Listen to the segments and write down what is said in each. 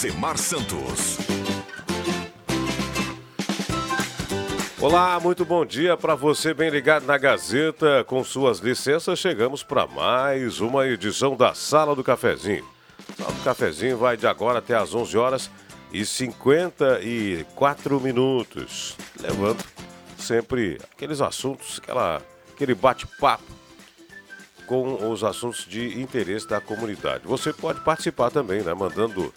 Rosemar Santos. Olá, muito bom dia para você bem ligado na Gazeta. Com suas licenças, chegamos para mais uma edição da Sala do Cafezinho. Sala do Cafezinho vai de agora até às 11 horas e 54 minutos, levando sempre aqueles assuntos, aquela, aquele bate-papo com os assuntos de interesse da comunidade. Você pode participar também, né, mandando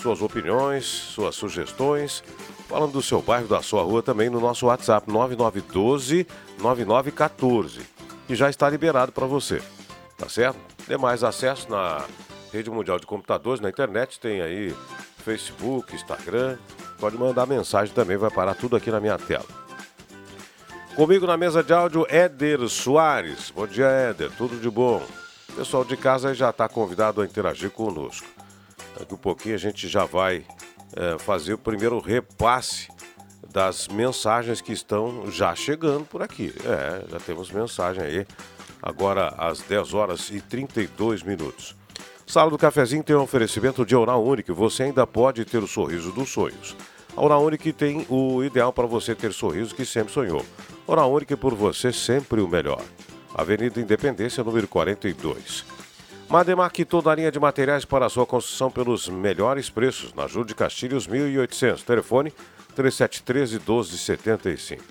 suas opiniões, suas sugestões, falando do seu bairro, da sua rua também no nosso WhatsApp 9912 9914, que já está liberado para você. Tá certo? Demais acesso na Rede Mundial de Computadores, na internet, tem aí Facebook, Instagram. Pode mandar mensagem também, vai parar tudo aqui na minha tela. Comigo na mesa de áudio, Éder Soares. Bom dia, Éder. Tudo de bom? O pessoal de casa já está convidado a interagir conosco. Daqui um pouquinho a gente já vai é, fazer o primeiro repasse das mensagens que estão já chegando por aqui. É, já temos mensagem aí, agora às 10 horas e 32 minutos. Sala do Cafezinho tem um oferecimento de Oral Único. Você ainda pode ter o sorriso dos sonhos. A Oral Único tem o ideal para você ter sorriso que sempre sonhou. Oral Único por você sempre o melhor. Avenida Independência, número 42. Mademac toda a linha de materiais para sua construção pelos melhores preços. Na Júlio de Castilhos, 1800. Telefone 3713 1275.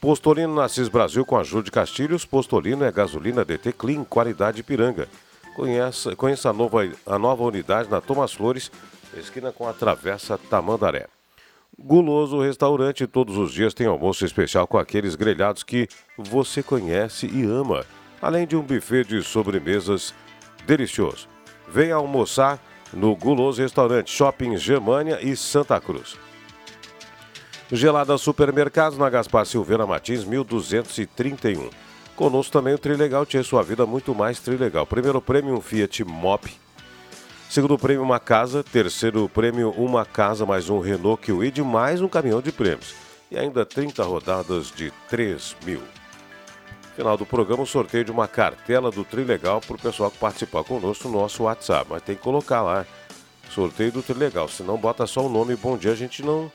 Postolino Nassis Brasil com a Júlio de Castilhos. Postolino é gasolina DT Clean, qualidade Piranga. Conheça, conheça a, nova, a nova unidade na Thomas Flores, esquina com a Travessa Tamandaré. Guloso Restaurante, todos os dias tem almoço especial com aqueles grelhados que você conhece e ama, além de um buffet de sobremesas delicioso. Venha almoçar no Guloso Restaurante Shopping Germânia e Santa Cruz. Gelada Supermercados na Gaspar Silveira Martins, 1231. Conosco também o Trilegal tinha sua vida muito mais Trilegal. Primeiro prêmio um Fiat Mop. Segundo prêmio uma casa. Terceiro prêmio uma casa mais um Renault Kwid mais um caminhão de prêmios. E ainda 30 rodadas de 3 mil. Final do programa, o sorteio de uma cartela do Trilegal para o pessoal que participar conosco no nosso WhatsApp. Mas tem que colocar lá, sorteio do Trilegal. Se não, bota só o nome Bom Dia, a gente não,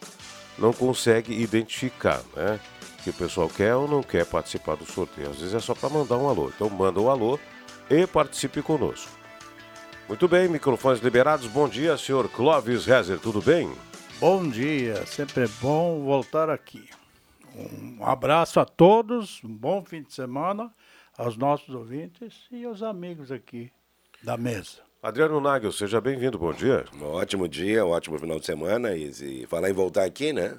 não consegue identificar, né? Que o pessoal quer ou não quer participar do sorteio. Às vezes é só para mandar um alô. Então manda um alô e participe conosco. Muito bem, microfones liberados. Bom dia, senhor Clóvis Rezer, tudo bem? Bom dia, sempre é bom voltar aqui. Um abraço a todos, um bom fim de semana aos nossos ouvintes e aos amigos aqui da mesa. Adriano Nagel, seja bem-vindo, bom dia. Um ótimo dia, um ótimo final de semana. E, e falar em voltar aqui, né?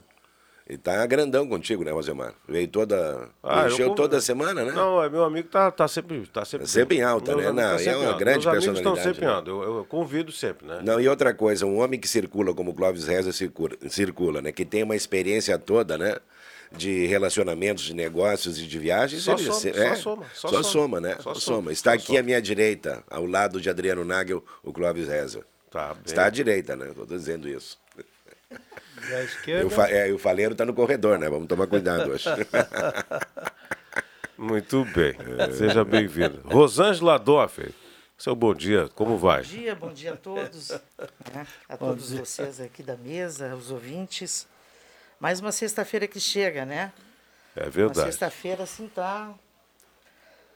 E tá grandão contigo, né, Rosemar? Veio toda. Ah, encheu eu, toda semana, né? Não, é, meu amigo tá, tá sempre. Tá sempre, sempre em alta, né? Não, tá é uma grande Meus personalidade. estão sempre né? em alta. Eu, eu, convido sempre, né? Não, e outra coisa, um homem que circula como Clóvis Reza circula, circula, né? Que tem uma experiência toda, né? De relacionamentos, de negócios e de viagens, só, ele, soma, é, só soma, só, só soma, né? Só, soma. Está aqui à minha direita, ao lado de Adriano Nagel, o Clóvis Reza. Tá Está à direita, né? Estou dizendo isso. Da esquerda. O, fa é, o faleiro está no corredor, né? Vamos tomar cuidado hoje. Muito bem. É. Seja bem-vindo. Rosângela Doffer. Seu bom dia, como vai? Bom dia, bom dia a todos, né? a todos vocês aqui da mesa, os ouvintes. Mais uma sexta-feira que chega, né? É verdade. Uma sexta-feira, assim, tá.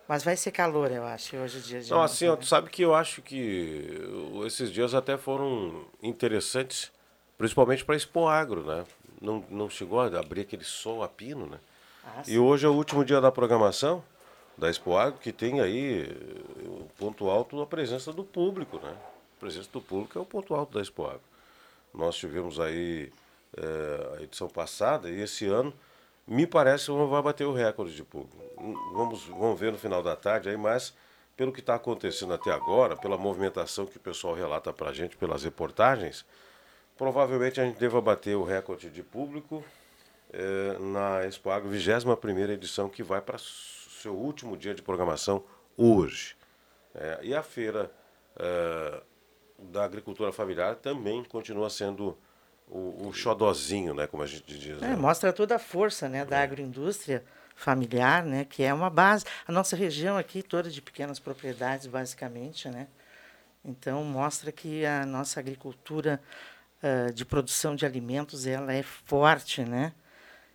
Mas vai ser calor, eu acho, hoje é dia de. Não, assim, né? sabe que eu acho que esses dias até foram interessantes, principalmente para Expo Agro, né? Não, não chegou a abrir aquele sol a pino, né? Ah, e hoje é o último dia da programação da Expo Agro, que tem aí o ponto alto a presença do público, né? A presença do público é o ponto alto da Expo Agro. Nós tivemos aí é, a edição passada e esse ano me parece que vai bater o recorde de público. Vamos, vamos ver no final da tarde aí, mas pelo que está acontecendo até agora, pela movimentação que o pessoal relata para a gente pelas reportagens, provavelmente a gente deva bater o recorde de público é, na Expo Agro, 21 edição, que vai para seu último dia de programação hoje. É, e a feira é, da agricultura familiar também continua sendo o, o xodozinho, né, como a gente diz. É, né? Mostra toda a força né, da é. agroindústria familiar, né, que é uma base. A nossa região aqui toda de pequenas propriedades, basicamente, né? Então mostra que a nossa agricultura uh, de produção de alimentos ela é forte, né?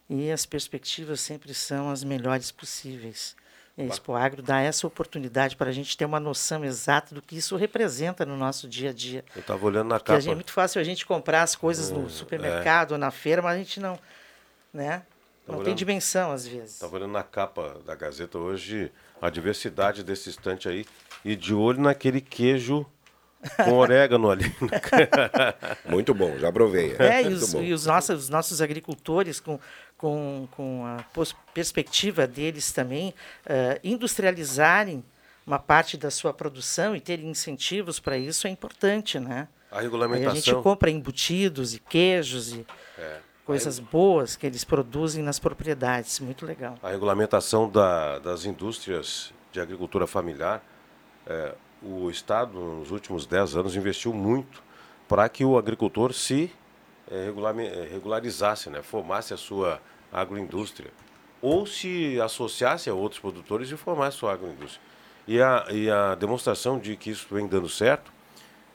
E as perspectivas sempre são as melhores possíveis. E a Expo Agro dá essa oportunidade para a gente ter uma noção exata do que isso representa no nosso dia a dia. Eu estava olhando na Porque capa. é muito fácil a gente comprar as coisas hum, no supermercado é. ou na feira, mas a gente não, né? não olhando, tem dimensão às vezes. Estava olhando na capa da Gazeta hoje a diversidade desse estante aí e de olho naquele queijo com orégano ali. Muito bom, já provei. É, e, os, e os, nossos, os nossos agricultores, com, com, com a perspectiva deles também, uh, industrializarem uma parte da sua produção e terem incentivos para isso é importante, né? A regulamentação. Aí a gente compra embutidos e queijos e é. coisas boas que eles produzem nas propriedades, muito legal. A regulamentação da, das indústrias de agricultura familiar é, o Estado, nos últimos 10 anos, investiu muito para que o agricultor se é, regularizasse, né, formasse a sua agroindústria, ou se associasse a outros produtores e formasse a sua agroindústria. E a, e a demonstração de que isso vem dando certo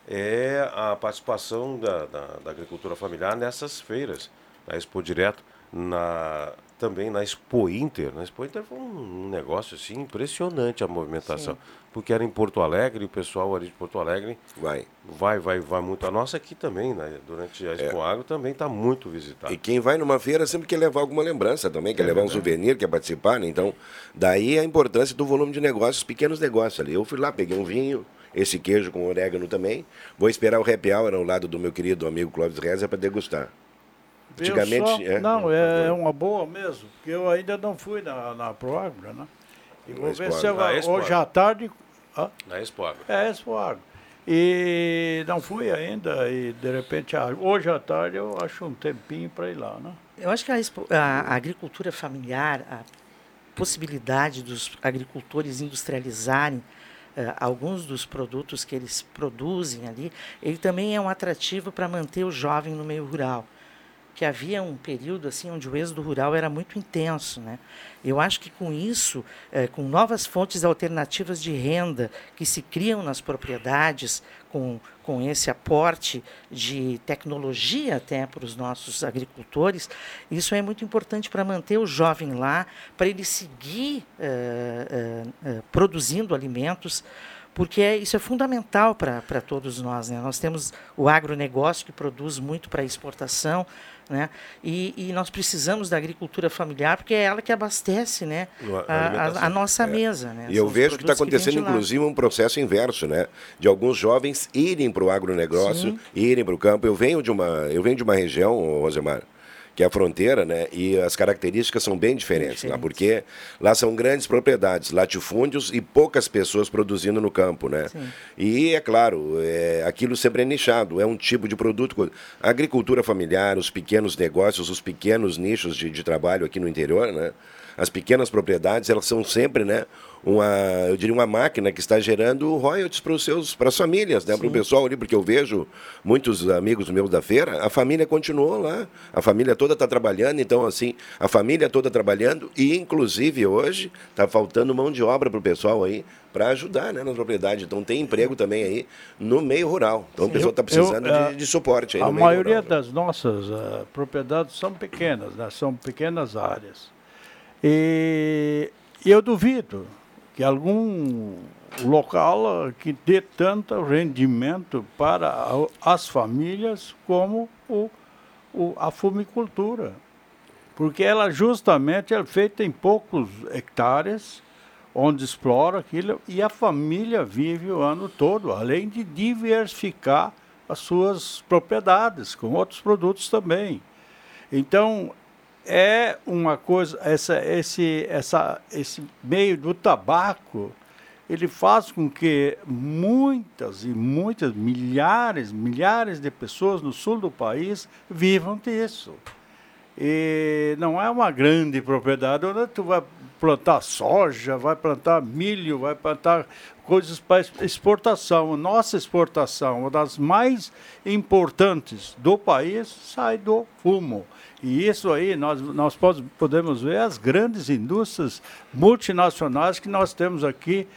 é a participação da, da, da agricultura familiar nessas feiras, na Expo Direto, na, também na Expo Inter. Na Expo Inter foi um negócio assim, impressionante a movimentação. Sim. Porque era em Porto Alegre, o pessoal ali de Porto Alegre vai, vai, vai, vai muito. A nossa aqui também, né? durante a Expo é. Agro, também está muito visitada. E quem vai numa feira sempre quer levar alguma lembrança também, quer é levar verdade. um souvenir, quer participar, né? Então, daí a importância do volume de negócios, pequenos negócios ali. Eu fui lá, peguei um vinho, esse queijo com orégano também. Vou esperar o happy hour ao lado do meu querido amigo Clóvis Reza para degustar. Antigamente. Só, é, não, é, é uma boa mesmo, porque eu ainda não fui na, na Proagro, né? E vou ver se eu, hoje à tarde. Ah, na Expo Agro. É, Expo Agro. E não fui ainda, e de repente, ah, hoje à tarde eu acho um tempinho para ir lá, né? Eu acho que a, a, agricultura familiar, a possibilidade dos agricultores industrializarem uh, alguns dos produtos que eles produzem ali, ele também é um atrativo para manter o jovem no meio rural que havia um período assim onde o êxodo rural era muito intenso, né? Eu acho que com isso, é, com novas fontes alternativas de renda que se criam nas propriedades, com, com esse aporte de tecnologia até para os nossos agricultores, isso é muito importante para manter o jovem lá, para ele seguir é, é, produzindo alimentos porque é, isso é fundamental para todos nós. Né? Nós temos o agronegócio que produz muito para exportação, né? E, e, nós precisamos da agricultura familiar porque é ela que abastece né? a, a, a nossa é. mesa. Né? E eu vejo que está acontecendo, inclusive, um processo inverso, né? De alguns jovens irem para o agronegócio, Sim. irem para o campo. Eu venho de uma, eu venho de uma região, Rosemar, que é a fronteira, né? E as características são bem diferentes lá, porque lá são grandes propriedades, latifúndios e poucas pessoas produzindo no campo, né? Sim. E é claro, é, aquilo sempre é nichado, é um tipo de produto. A agricultura familiar, os pequenos negócios, os pequenos nichos de, de trabalho aqui no interior, né? As pequenas propriedades, elas são sempre, né? Uma, eu diria, uma máquina que está gerando royalties para os seus, para as famílias, né? Para o pessoal ali, porque eu vejo muitos amigos meus da feira, a família continuou lá, a família toda está trabalhando, então assim, a família toda trabalhando e inclusive hoje está faltando mão de obra para o pessoal aí para ajudar né, na propriedade. Então tem emprego também aí no meio rural. Então a pessoa está precisando eu, de, de, suporte aí A maioria rural, das nossas uh, propriedades são pequenas, né? são pequenas áreas. E eu duvido que algum local que dê tanto rendimento para as famílias como o, o, a fumicultura. Porque ela justamente é feita em poucos hectares, onde explora aquilo, e a família vive o ano todo, além de diversificar as suas propriedades com outros produtos também. Então, é uma coisa, essa, esse, essa, esse meio do tabaco, ele faz com que muitas e muitas, milhares, milhares de pessoas no sul do país vivam disso. E não é uma grande propriedade onde tu vai plantar soja, vai plantar milho, vai plantar coisas para exportação. Nossa exportação, uma das mais importantes do país, sai do fumo. E isso aí nós, nós podemos ver as grandes indústrias multinacionais que nós temos aqui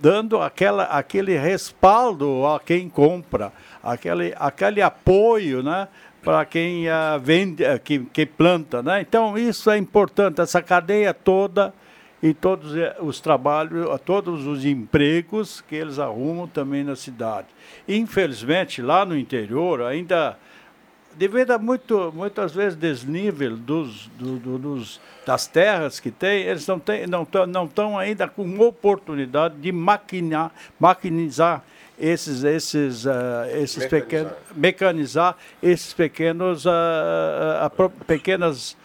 dando aquela, aquele respaldo a quem compra, aquele, aquele apoio né, para quem uh, vende, uh, que, que planta. Né? Então isso é importante, essa cadeia toda e todos eh, os trabalhos, todos os empregos que eles arrumam também na cidade. Infelizmente, lá no interior, ainda devido a muito, muitas vezes desnível dos, do, do, dos, das terras que tem, eles não estão não tão, não tão ainda com oportunidade de maquinar, maquinizar esses, esses, uh, esses mecanizar. pequenos, mecanizar esses pequenos, uh, uh, pequenas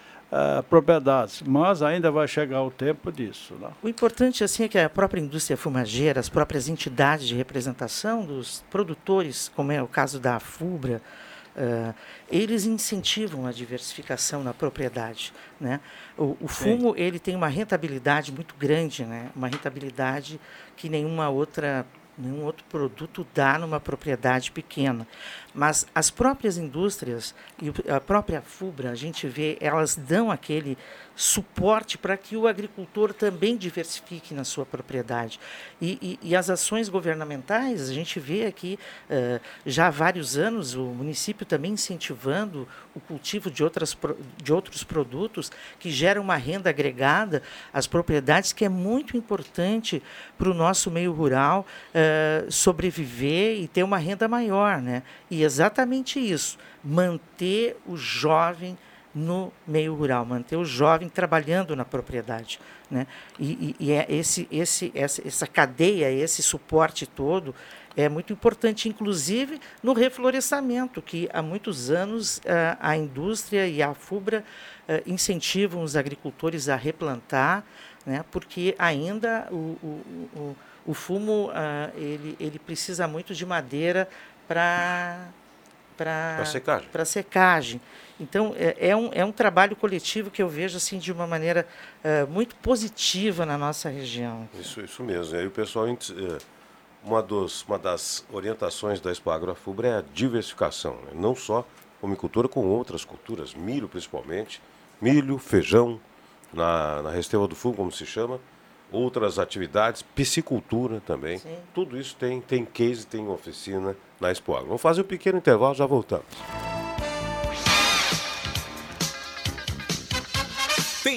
propriedades, mas ainda vai chegar o tempo disso. Né? O importante assim é que a própria indústria fumageira, as próprias entidades de representação dos produtores, como é o caso da FUBRA, Uh, eles incentivam a diversificação na propriedade. Né? O, o fumo ele tem uma rentabilidade muito grande, né? uma rentabilidade que nenhuma outra nenhum outro produto dá numa propriedade pequena. Mas as próprias indústrias e a própria FUBRA, a gente vê, elas dão aquele suporte para que o agricultor também diversifique na sua propriedade. E, e, e as ações governamentais, a gente vê aqui uh, já há vários anos o município também incentivando o cultivo de, outras, de outros produtos que geram uma renda agregada às propriedades, que é muito importante para o nosso meio rural uh, sobreviver e ter uma renda maior. Né? E exatamente isso, manter o jovem no meio rural, manter o jovem trabalhando na propriedade. Né? E, e, e é esse, esse, essa, essa cadeia, esse suporte todo é muito importante, inclusive no reflorestamento, que há muitos anos a, a indústria e a FUBRA incentivam os agricultores a replantar, né? porque ainda o, o, o, o fumo ele, ele precisa muito de madeira para para secagem. secagem. Então, é, é, um, é um trabalho coletivo que eu vejo assim de uma maneira é, muito positiva na nossa região. Isso, isso mesmo. E aí o pessoal, é, uma, dos, uma das orientações da Expo Agrofubra é a diversificação, né? não só cultura com outras culturas, milho principalmente, milho, feijão, na, na Resteva do Fumo, como se chama, outras atividades, piscicultura também. Sim. Tudo isso tem, tem case, tem oficina na Expo Agro. Vamos fazer um pequeno intervalo, já voltamos.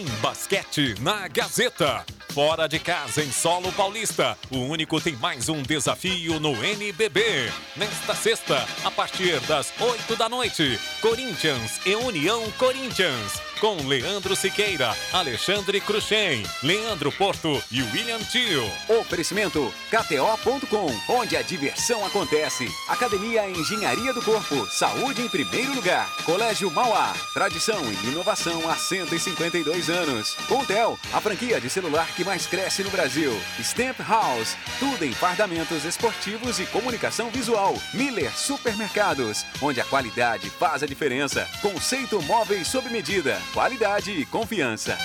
Tem basquete na Gazeta. Fora de casa, em solo paulista, o único tem mais um desafio no NBB. Nesta sexta, a partir das 8 da noite, Corinthians e União Corinthians com Leandro Siqueira, Alexandre Cruxem, Leandro Porto e William Tio. Oferecimento KTO.com, onde a diversão acontece. Academia Engenharia do Corpo, saúde em primeiro lugar. Colégio Mauá, tradição e inovação há 152 anos. Contel, a franquia de celular que mais cresce no Brasil. Stamp House, tudo em fardamentos esportivos e comunicação visual. Miller Supermercados, onde a qualidade faz a diferença. Conceito móveis sob medida qualidade e confiança.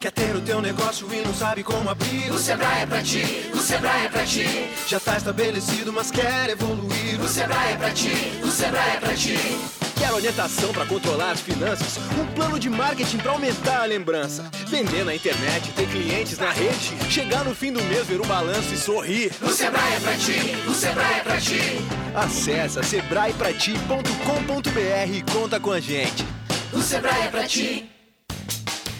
Quer ter o teu negócio e não sabe como abrir? O Sebrae é pra ti, o Sebrae é pra ti. Já tá estabelecido, mas quer evoluir? O Sebrae é pra ti, o Sebrae é pra ti. Quer orientação para controlar as finanças? Um plano de marketing para aumentar a lembrança? Vender na internet, ter clientes na rede? Chegar no fim do mês, ver o balanço e sorrir? O Sebrae é pra ti, o Sebrae é pra ti. Acesse sebraeprati.com.br e conta com a gente. O Sebrae é pra ti.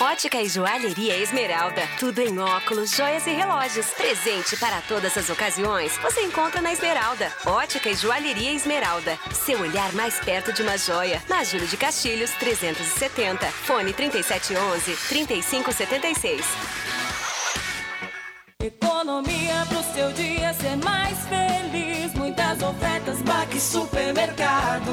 Ótica e Joalheria Esmeralda. Tudo em óculos, joias e relógios. Presente para todas as ocasiões. Você encontra na Esmeralda. Ótica e Joalheria Esmeralda. Seu olhar mais perto de uma joia. Na Júlio de Castilhos, 370. Fone 3711-3576. Economia pro seu dia ser mais feliz. Muitas ofertas, Baque Supermercado.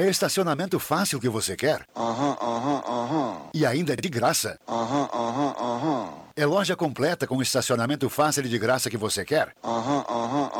É estacionamento fácil que você quer? Aham, aham, aham. E ainda é de graça? Aham, aham, aham. É loja completa com estacionamento fácil e de graça que você quer? Aham, aham, aham.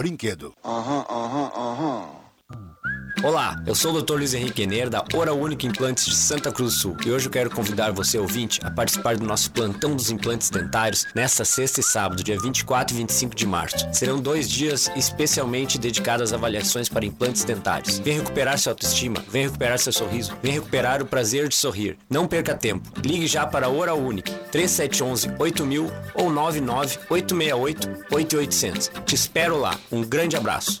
brinquedo. Aham, aham, aham. Olá, eu sou o Dr. Luiz Henrique Ener, da Hora Única Implantes de Santa Cruz do Sul. E hoje eu quero convidar você, ouvinte, a participar do nosso plantão dos implantes dentários nesta sexta e sábado, dia 24 e 25 de março. Serão dois dias especialmente dedicados às avaliações para implantes dentários. Vem recuperar sua autoestima, vem recuperar seu sorriso, vem recuperar o prazer de sorrir. Não perca tempo. Ligue já para a Hora Única, 3711 8000 ou 99 868 8800. Te espero lá. Um grande abraço.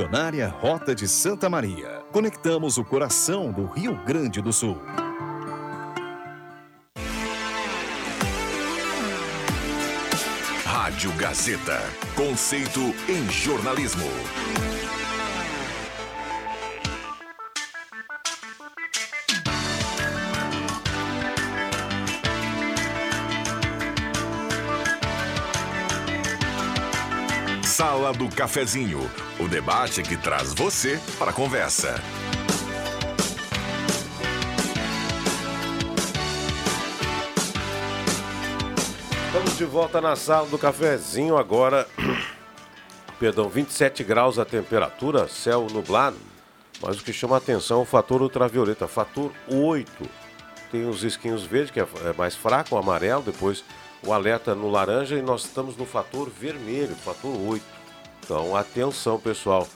Rota de Santa Maria. Conectamos o coração do Rio Grande do Sul. Rádio Gazeta. Conceito em jornalismo. Sala do Cafezinho, o debate que traz você para a conversa. Estamos de volta na sala do cafezinho agora. Perdão, 27 graus a temperatura, céu nublado. Mas o que chama a atenção é o fator ultravioleta, fator 8. Tem os risquinhos verdes, que é é mais fraco, o amarelo, depois o alerta no laranja e nós estamos no fator vermelho, fator 8. Então, atenção, pessoal.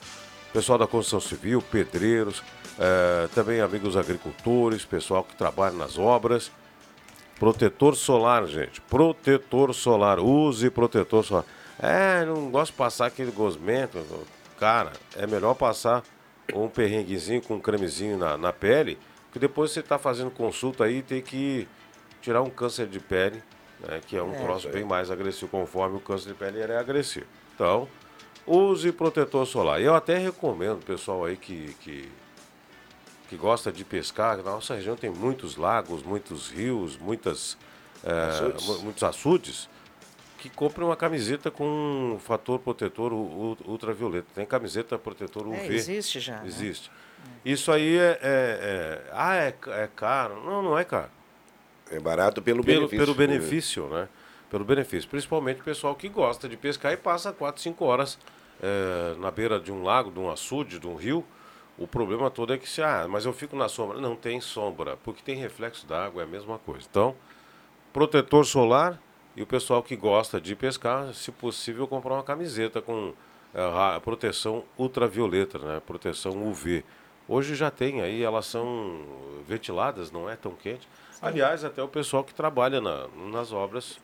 Pessoal da construção civil, pedreiros, eh, também amigos agricultores, pessoal que trabalha nas obras. Protetor solar, gente. Protetor solar. Use protetor solar. É, não gosto de passar aquele gosmento. Cara, é melhor passar um perrenguezinho com um cremezinho na, na pele, que depois você está fazendo consulta aí tem que tirar um câncer de pele, né, que é um É, troço é. bem mais agressivo, conforme o câncer de pele ele é agressivo. Então, use protetor solar. Eu até recomendo, pessoal aí que, que, que gosta de pescar, na nossa região tem muitos lagos, muitos rios, muitas, eh, Açudes. mu- muitos açudes, que compre uma camiseta com fator protetor ultravioleta. Tem camiseta protetor UV. É, existe já, né? Existe. Isso aí é, é- é- Ah, é, é caro. Não, não é caro. É barato pelo, pelo benefício. Pelo benefício, né? Pelo benefício. Principalmente o pessoal que gosta de pescar e passa 4, 5 horas eh, na beira de um lago, de um açude, de um rio. O problema todo é que se, ah, mas eu fico na sombra. Não tem sombra, porque tem reflexo d'água, é a mesma coisa. Então, protetor solar e o pessoal que gosta de pescar, se possível, comprar uma camiseta com eh, ra- proteção ultravioleta, né? Proteção UV. Hoje já tem aí, elas são ventiladas, não é tão quente. Aliás, até o pessoal que trabalha na- nas obras.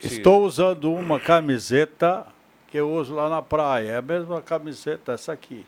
Estou usando uma camiseta que eu uso lá na praia. É a mesma camiseta, essa aqui.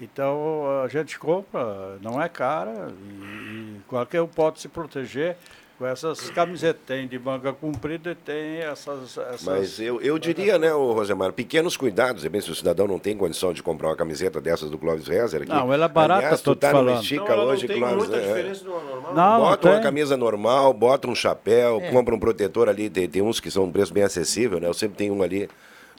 Então a gente compra, não é cara, e, e qualquer um pode se proteger com essas camisetas. Tem de manga comprida e tem essas. essas Mas eu, eu diria, né, ô Rosemar, pequenos cuidados. É bem, se o cidadão não tem condição de comprar uma camiseta dessas do Clóvis Rezer aqui. Não, ela é barata, Aliás, tô tu te tá no falando. Estica Não, ela não hoje, tem Clóvis. muita né? diferença de uma normal. Não, não bota uma tem. camisa normal, bota um chapéu, É. compra um protetor ali. Tem, tem uns que são um preço bem acessível, né? Eu sempre tenho um ali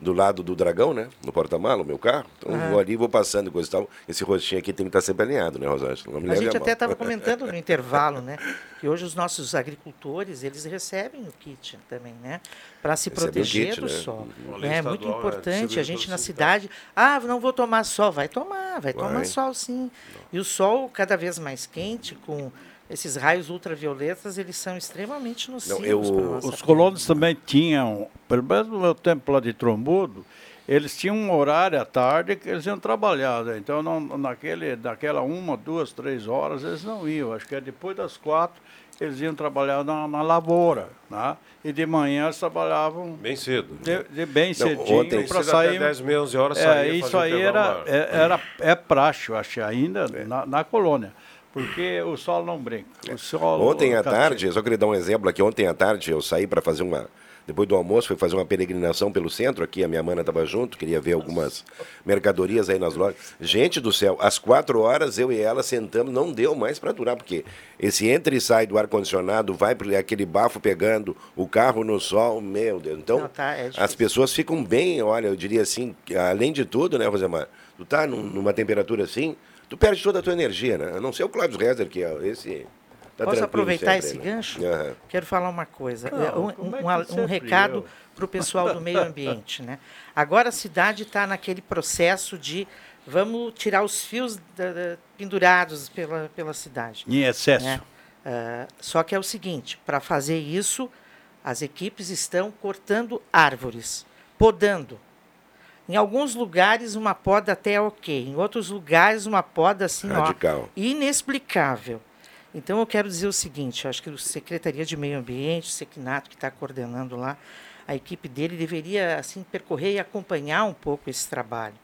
do lado do dragão, né? No porta-mala, o meu carro. Então Ah. eu vou ali, vou passando e coisa e tal. Esse rostinho aqui tem que estar sempre alinhado, né, Rosângela? Não A gente mal. até estava comentando no intervalo, né? Que hoje os nossos agricultores, eles recebem o kit também, né? Para se Recebem proteger kit, do né? sol. A lei É muito é, importante. A gente na cidade, ah, não vou tomar sol. Vai tomar, vai, tomar Vai. sol sim. E o sol cada vez mais quente, com esses raios ultravioletas, eles são extremamente nocivos. eu- pra nossa Os colonos também tinham, pelo menos no meu tempo lá de Trombudo, eles tinham um horário à tarde que eles iam trabalhar. né? Então, não, naquele, naquela uma, duas, três horas, eles não iam. Acho que é depois das quatro, eles iam trabalhar na, na lavoura. Né? E de manhã eles trabalhavam Bem cedo. de, de bem Não, cedinho ontem- para Cedo sair. até 10, meia, 11 horas É, saía, isso aí era, intervalo. é, era é praxe, eu acho, ainda na, na colônia. Porque o sol não brinca. O sol Ontem à tarde, eu só queria dar um exemplo aqui. Ontem à tarde eu saí para fazer uma. Depois do almoço, fui fazer uma peregrinação pelo centro aqui. A minha mana estava junto, queria ver algumas mercadorias aí nas lojas. Gente do céu, às quatro horas eu e ela sentamos, não deu mais para durar, porque esse entra e sai do ar-condicionado, vai para aquele bafo pegando, o carro no sol, meu Deus. Então, Não, tá, é as pessoas ficam bem, olha, eu diria assim, além de tudo, né, Rosemar? Tu tá num- numa temperatura assim, tu perde toda a tua energia, né? A não ser o Cláudio Rezer, que é esse. Tá Posso aproveitar sempre, esse né? gancho? Aham. Quero falar uma coisa. Não, É, um, é um- que um- um recado para o pessoal do meio ambiente. Né? Agora a cidade está naquele processo de vamos tirar os fios da- da- pendurados pela, pela cidade. Em excesso. né? Ah, só que é o seguinte, para fazer isso, as equipes estão cortando árvores, podando. Em alguns lugares uma poda até é ok, em outros lugares uma poda assim, ó, Radical. inexplicável. Então eu quero dizer o seguinte, acho que a Secretaria de Meio Ambiente, o Secnato que está coordenando lá, a equipe dele deveria assim percorrer e acompanhar um pouco esse trabalho.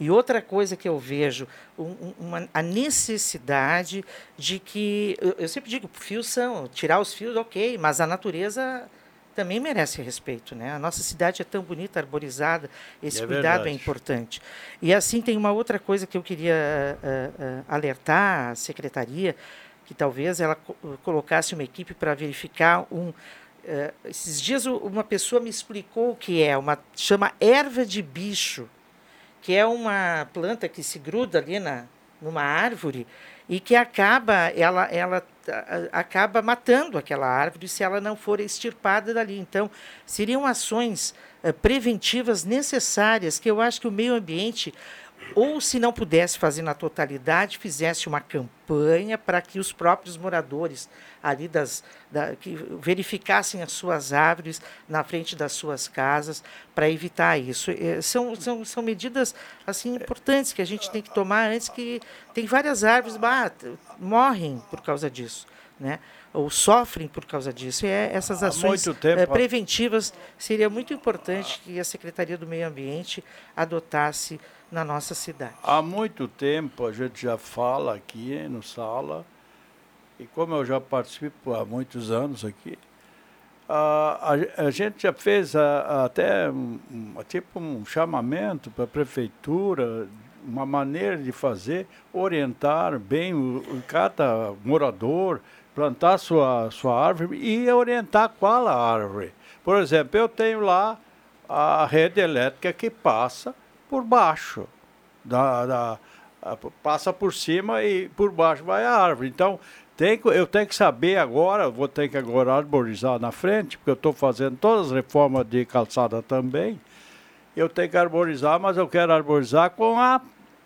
E outra coisa que eu vejo, um- uma, a necessidade de que. Eu, eu sempre digo, fios são, tirar os fios, ok, mas a natureza também merece respeito. Né? A nossa cidade é tão bonita, arborizada, esse É cuidado é verdade. importante. E assim tem uma outra coisa que eu queria ah, ah, alertar a secretaria, que talvez ela co- colocasse uma equipe para verificar um. eh, esses dias uma pessoa me explicou o que é, uma chama erva de bicho, que é uma planta que se gruda ali na, numa árvore e que acaba ela ela acaba matando aquela árvore se ela não for extirpada dali. Então, seriam ações eh, preventivas necessárias que eu acho que o meio ambiente ou se não pudesse fazer na totalidade, fizesse uma campanha para que os próprios moradores ali das da, que verificassem as suas árvores na frente das suas casas para evitar isso. Eh, São, são, são medidas assim importantes que a gente tem que tomar antes que tem várias árvores bah, morrem por causa disso, né? Ou sofrem por causa disso. E é, essas ações tempo- eh, preventivas seria muito importante que a Secretaria do Meio Ambiente adotasse na nossa cidade. Há muito tempo a gente já fala aqui no sala, e como eu já participo há muitos anos aqui, a, a, a gente já fez a- até um, tipo um chamamento para a prefeitura, uma maneira de fazer, orientar bem o cada morador, plantar sua, sua árvore e orientar qual a árvore. Por exemplo, eu tenho lá a rede elétrica que passa por baixo. Da, da- passa por cima e por baixo vai a árvore. Então, tem, eu tenho que saber agora, vou ter que agora arborizar na frente, porque eu estou fazendo todas as reformas de calçada também. Eu tenho que arborizar, mas eu quero arborizar com a,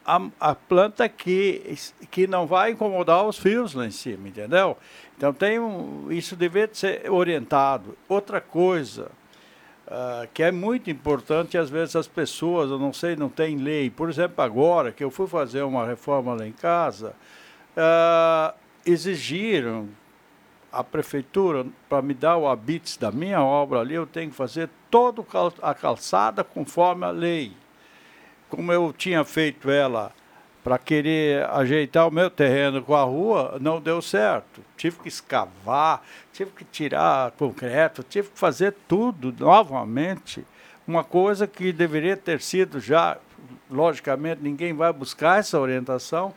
a, a planta que, que não vai incomodar os fios lá em cima, entendeu? Então tem um, isso deveria ser orientado. Outra coisa, ah, que é muito importante, às vezes as pessoas, eu não sei, não tem lei. Por exemplo, agora que eu fui fazer uma reforma lá em casa, ah, exigiram a prefeitura para me dar o habite da minha obra ali, eu tenho que fazer toda a calçada conforme a lei. Como eu tinha feito ela para querer ajeitar o meu terreno com a rua, não deu certo. Tive que escavar, tive que tirar concreto, tive que fazer tudo novamente. Uma coisa que deveria ter sido já, logicamente, ninguém vai buscar essa orientação,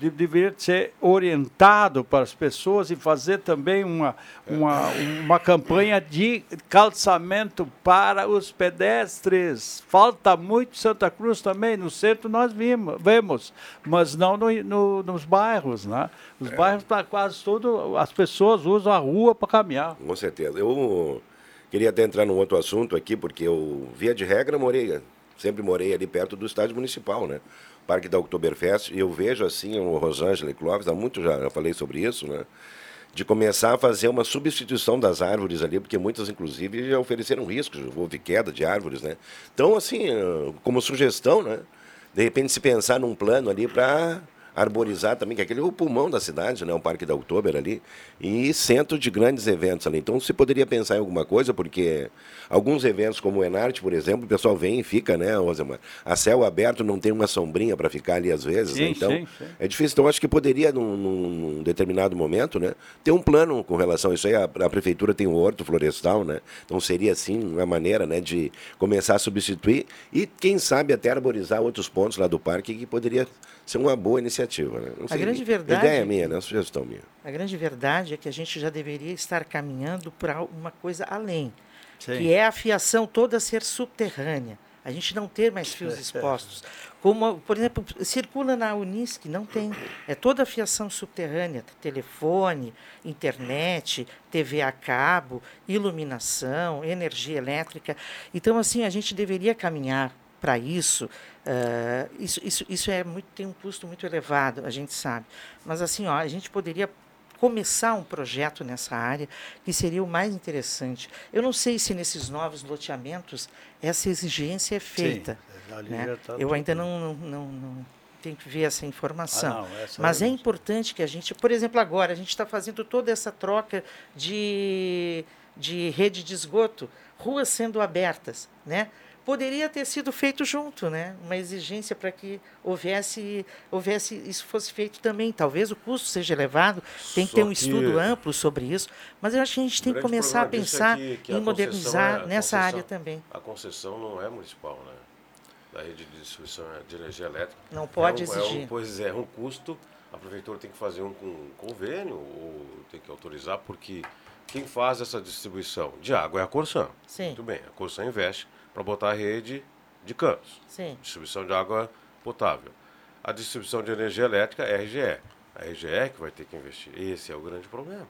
deveria ser orientado para as pessoas e fazer também uma, uma, uma campanha de calçamento para os pedestres. Falta muito Santa Cruz também, no centro nós vimos, vemos, mas não no, no- nos bairros. Né? Os bairros, tá quase tudo, as pessoas usam a rua para caminhar. Com certeza. Eu queria até entrar num outro assunto aqui, porque eu, via de regra, morei, sempre morei ali perto do estádio municipal, né? Parque da Oktoberfest, e eu vejo assim, o Rosângela e Clóvis, há muito já, já falei sobre isso, né? De começar a fazer uma substituição das árvores ali, porque muitas, inclusive, já ofereceram riscos, houve queda de árvores, né? Então, assim, eh, como sugestão, né? De repente, se pensar num plano ali para arborizar também, que aquele é o pulmão da cidade, né? O Parque da Oktober ali, e centro de grandes eventos ali. Então, se poderia pensar em alguma coisa, porque alguns eventos, como o Enarte, por exemplo, o pessoal vem e fica, né, Rosemar? A céu aberto não tem uma sombrinha para ficar ali às vezes, né? Sim, Então, sim, sim. é difícil. Então, acho que poderia, num, num- determinado momento, né, ter um plano com relação a isso aí. A, a prefeitura tem um horto florestal, né? Então, seria, assim, uma maneira, né, de começar a substituir e, quem sabe, até arborizar outros pontos lá do parque que poderia ser uma boa iniciativa, né? Não A grande verdade- Ideia minha, né? Sugestão minha. A grande verdade é que a gente já deveria estar caminhando para uma coisa além, Sim. que é a fiação toda ser subterrânea. A gente não ter mais fios expostos. Como, por exemplo, circula na Unisc, não tem. É toda a fiação subterrânea, telefone, internet, TV a cabo, iluminação, energia elétrica. Então, assim, a gente deveria caminhar para isso. eh, isso, isso, isso é muito, tem um custo muito elevado, a gente sabe. Mas assim, ó, a gente poderia começar um projeto nessa área que seria o mais interessante. Eu não sei se nesses novos loteamentos essa exigência é feita. ali né? já tá Eu ainda não, não, não, tenho que ver essa informação. Ah, não, essa Mas eu é não importante que a gente, por exemplo, agora a gente está fazendo toda essa troca de, de rede de esgoto, ruas sendo abertas, né? Poderia ter sido feito junto, né? Uma exigência para que houvesse, houvesse isso fosse feito também. Talvez o custo seja elevado, tem que ter Só um estudo amplo sobre isso, mas eu acho que a gente tem que começar a disso é pensar que- que em modernizar é- nessa área também. A concessão não é municipal, né? Da rede de distribuição de energia elétrica. Não pode é um, É exigir. um, pois é, é um custo. A prefeitura tem que fazer um, com- convênio ou tem que autorizar, porque quem faz essa distribuição de água é a Corsan. Sim. Muito bem, a Corsan investe para botar a rede de canos. Sim. Distribuição de água potável. A distribuição de energia elétrica é a RGE. A RGE que vai ter que investir. Esse é o grande problema.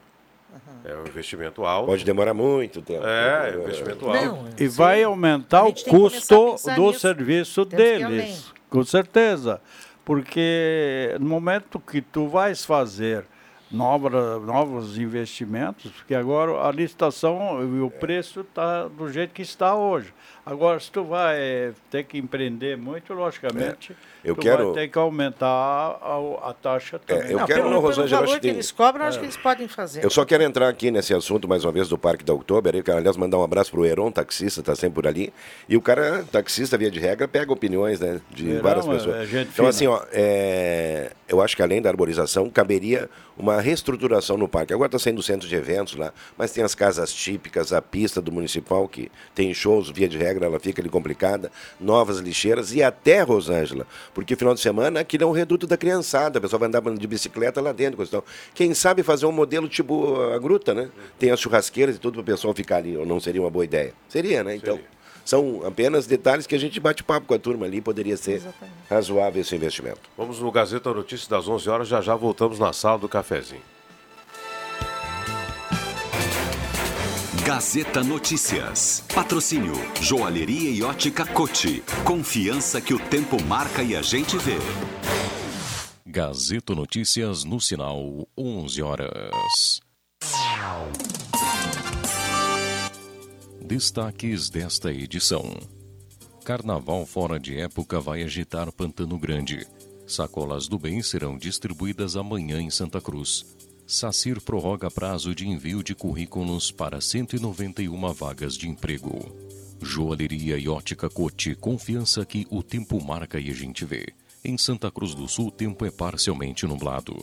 É um investimento alto. Pode demorar muito tempo. É, é um investimento alto. E vai aumentar o custo do nisso. serviço Temos deles, com certeza. Porque no momento que tu vais fazer nova, novos investimentos, porque agora a licitação e o preço está do jeito que está hoje. Agora, se tu vai ter que empreender muito, logicamente, É, eu tu quero- vai ter que aumentar a, a taxa também. eu Não, quero, pelo, não, pelo Rosângela, valor acho que que- eles cobram, acho É. que eles podem fazer. Eu só quero entrar aqui nesse assunto mais uma vez do Parque da Oktober. Eu quero, aliás, mandar um abraço pro Heron, taxista, tá sempre por ali. E o cara, taxista, via de regra, pega opiniões né, de Heron várias é- pessoas. é gente então, fina. assim, ó, é, eu acho que além da arborização, caberia uma reestruturação no parque. Agora está saindo o centro de eventos lá, mas tem as casas típicas, a pista do municipal, que tem shows, via de regra, ela fica ali complicada, novas lixeiras e até, Rosângela, porque final de semana aquilo é um reduto da criançada, a pessoa vai andar de bicicleta lá dentro. e tal. Quem sabe fazer um modelo tipo a gruta, né? Tem as churrasqueiras e tudo para o pessoal ficar ali, ou não seria uma boa ideia? Seria, né? Então, São apenas detalhes que a gente bate papo com a turma ali, poderia ser Exatamente. razoável esse investimento. Vamos no Gazeta Notícias das 11 horas, já já voltamos na sala do cafezinho. Gazeta Notícias. Patrocínio Joalheria e Ótica Cote. Confiança que o tempo marca e a gente vê. Gazeta Notícias no sinal 11 horas. Destaques desta edição. Carnaval fora de época vai agitar Pantano Grande. Sacolas do bem serão distribuídas amanhã em Santa Cruz. Sacir prorroga prazo de envio de currículos para 191 vagas de emprego. Joalheria e ótica Cote, confiança que o tempo marca e a gente vê. Em Santa Cruz do Sul, o tempo é parcialmente nublado.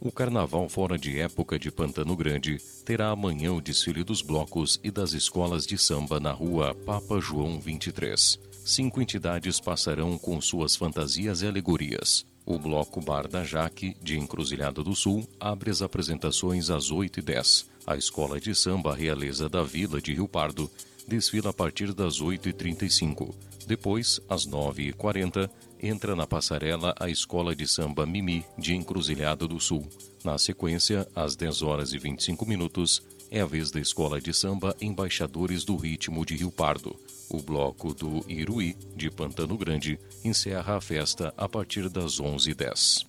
O carnaval fora de época de Pantano Grande terá amanhã o desfile dos blocos e das escolas de samba na rua Papa João 23. Cinco entidades passarão com suas fantasias e alegorias. O bloco Bar da Jaque, de Encruzilhada do Sul, abre as apresentações às 8h10. A escola de samba Realeza da Vila de Rio Pardo desfila a partir das 8h35. Depois, às 9h40, entra na passarela a escola de samba Mimi de Encruzilhada do Sul. Na sequência, às 10 horas e 25 minutos, é a vez da escola de samba Embaixadores do Ritmo de Rio Pardo. O bloco do Iruí, de Pantano Grande, encerra a festa a partir das 11h10.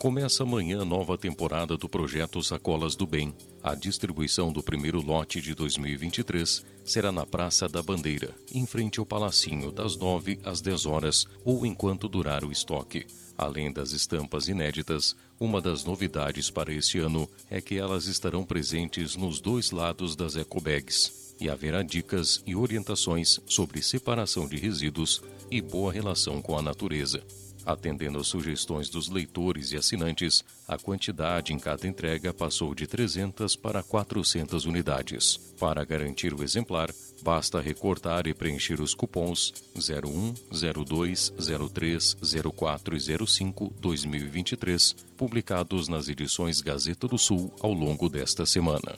Começa amanhã a nova temporada do projeto Sacolas do Bem. A distribuição do primeiro lote de 2023 será na Praça da Bandeira, em frente ao Palacinho, das 9 às 10 horas ou enquanto durar o estoque. Além das estampas inéditas, uma das novidades para este ano é que elas estarão presentes nos dois lados das ecobags e haverá dicas e orientações sobre separação de resíduos e boa relação com a natureza. Atendendo às sugestões dos leitores e assinantes, a quantidade em cada entrega passou de 300 para 400 unidades. Para garantir o exemplar, basta recortar e preencher os cupons 01, 02, 03, 04 e 05 2023, publicados nas edições Gazeta do Sul ao longo desta semana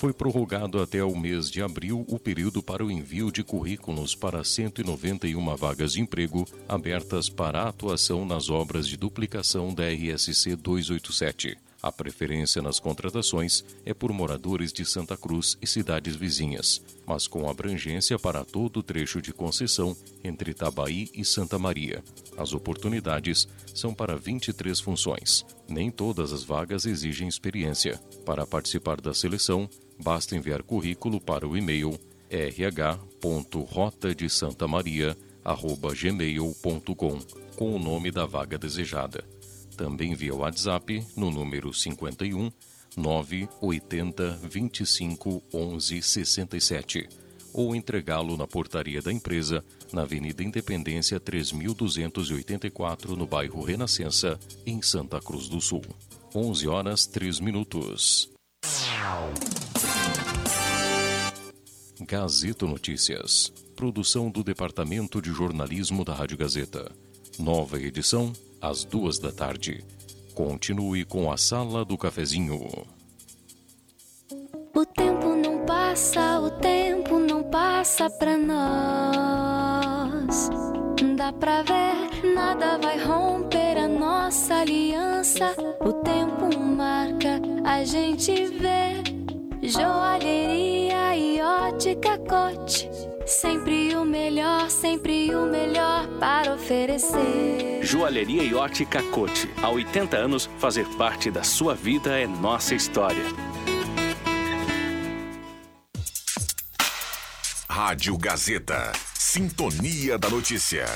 foi prorrogado até o mês de abril o período para o envio de currículos para 191 vagas de emprego abertas para atuação nas obras de duplicação da RSC 287. A preferência nas contratações é por moradores de Santa Cruz e cidades vizinhas, mas com abrangência para todo o trecho de concessão entre Itabaí e Santa Maria. As oportunidades são para 23 funções. Nem todas as vagas exigem experiência. Para participar da seleção, basta enviar currículo para o e-mail rh.rotadesantamaria.gmail.com com o nome da vaga desejada. Também via WhatsApp no número 51 980 25 11 67 ou entregá-lo na portaria da empresa na Avenida Independência 3284 no bairro Renascença, em Santa Cruz do Sul. 11 horas 3 minutos. Gazeta Notícias. Produção do Departamento de Jornalismo da Rádio Gazeta. Nova edição, às duas da tarde. Continue com a Sala do Cafezinho. O tempo não passa, o tempo não passa pra nós. Dá pra ver, nada vai romper a nossa aliança. O tempo marca, a gente vê. Joalheria e ótica cote. Sempre o melhor, sempre o melhor para oferecer. Joalheria e ótica Cote. Há 80 anos, fazer parte da sua vida é nossa história. Rádio Gazeta. Sintonia da Notícia.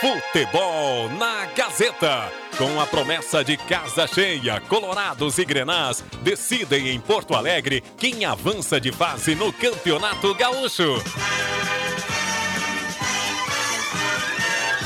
Futebol na Gazeta. Com a promessa de casa cheia, Colorados e Grenás decidem em Porto Alegre quem avança de fase no Campeonato Gaúcho.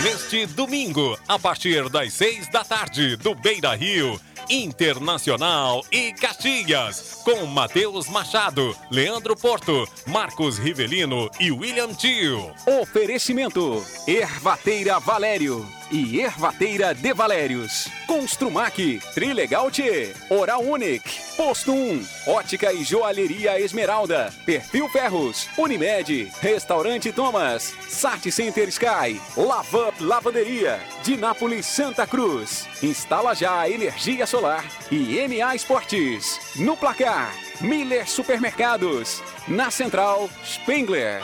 Neste domingo, a partir das seis da tarde, do Beira Rio, Internacional e Caxias, com Matheus Machado, Leandro Porto, Marcos Rivelino e William Tio. Oferecimento: Ervateira Valério. E Ervateira de Valérios. Construmac, Trilegal T, Oral Unique, Posto 1, Ótica e Joalheria Esmeralda, Perfil Ferros, Unimed, Restaurante Thomas, Sat Center Sky, Lavup Lavanderia, Dinápolis Santa Cruz. Instala já energia solar e MA Esportes. No placar, Miller Supermercados. Na central, Spengler.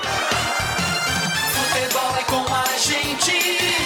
Futebol é com a gente.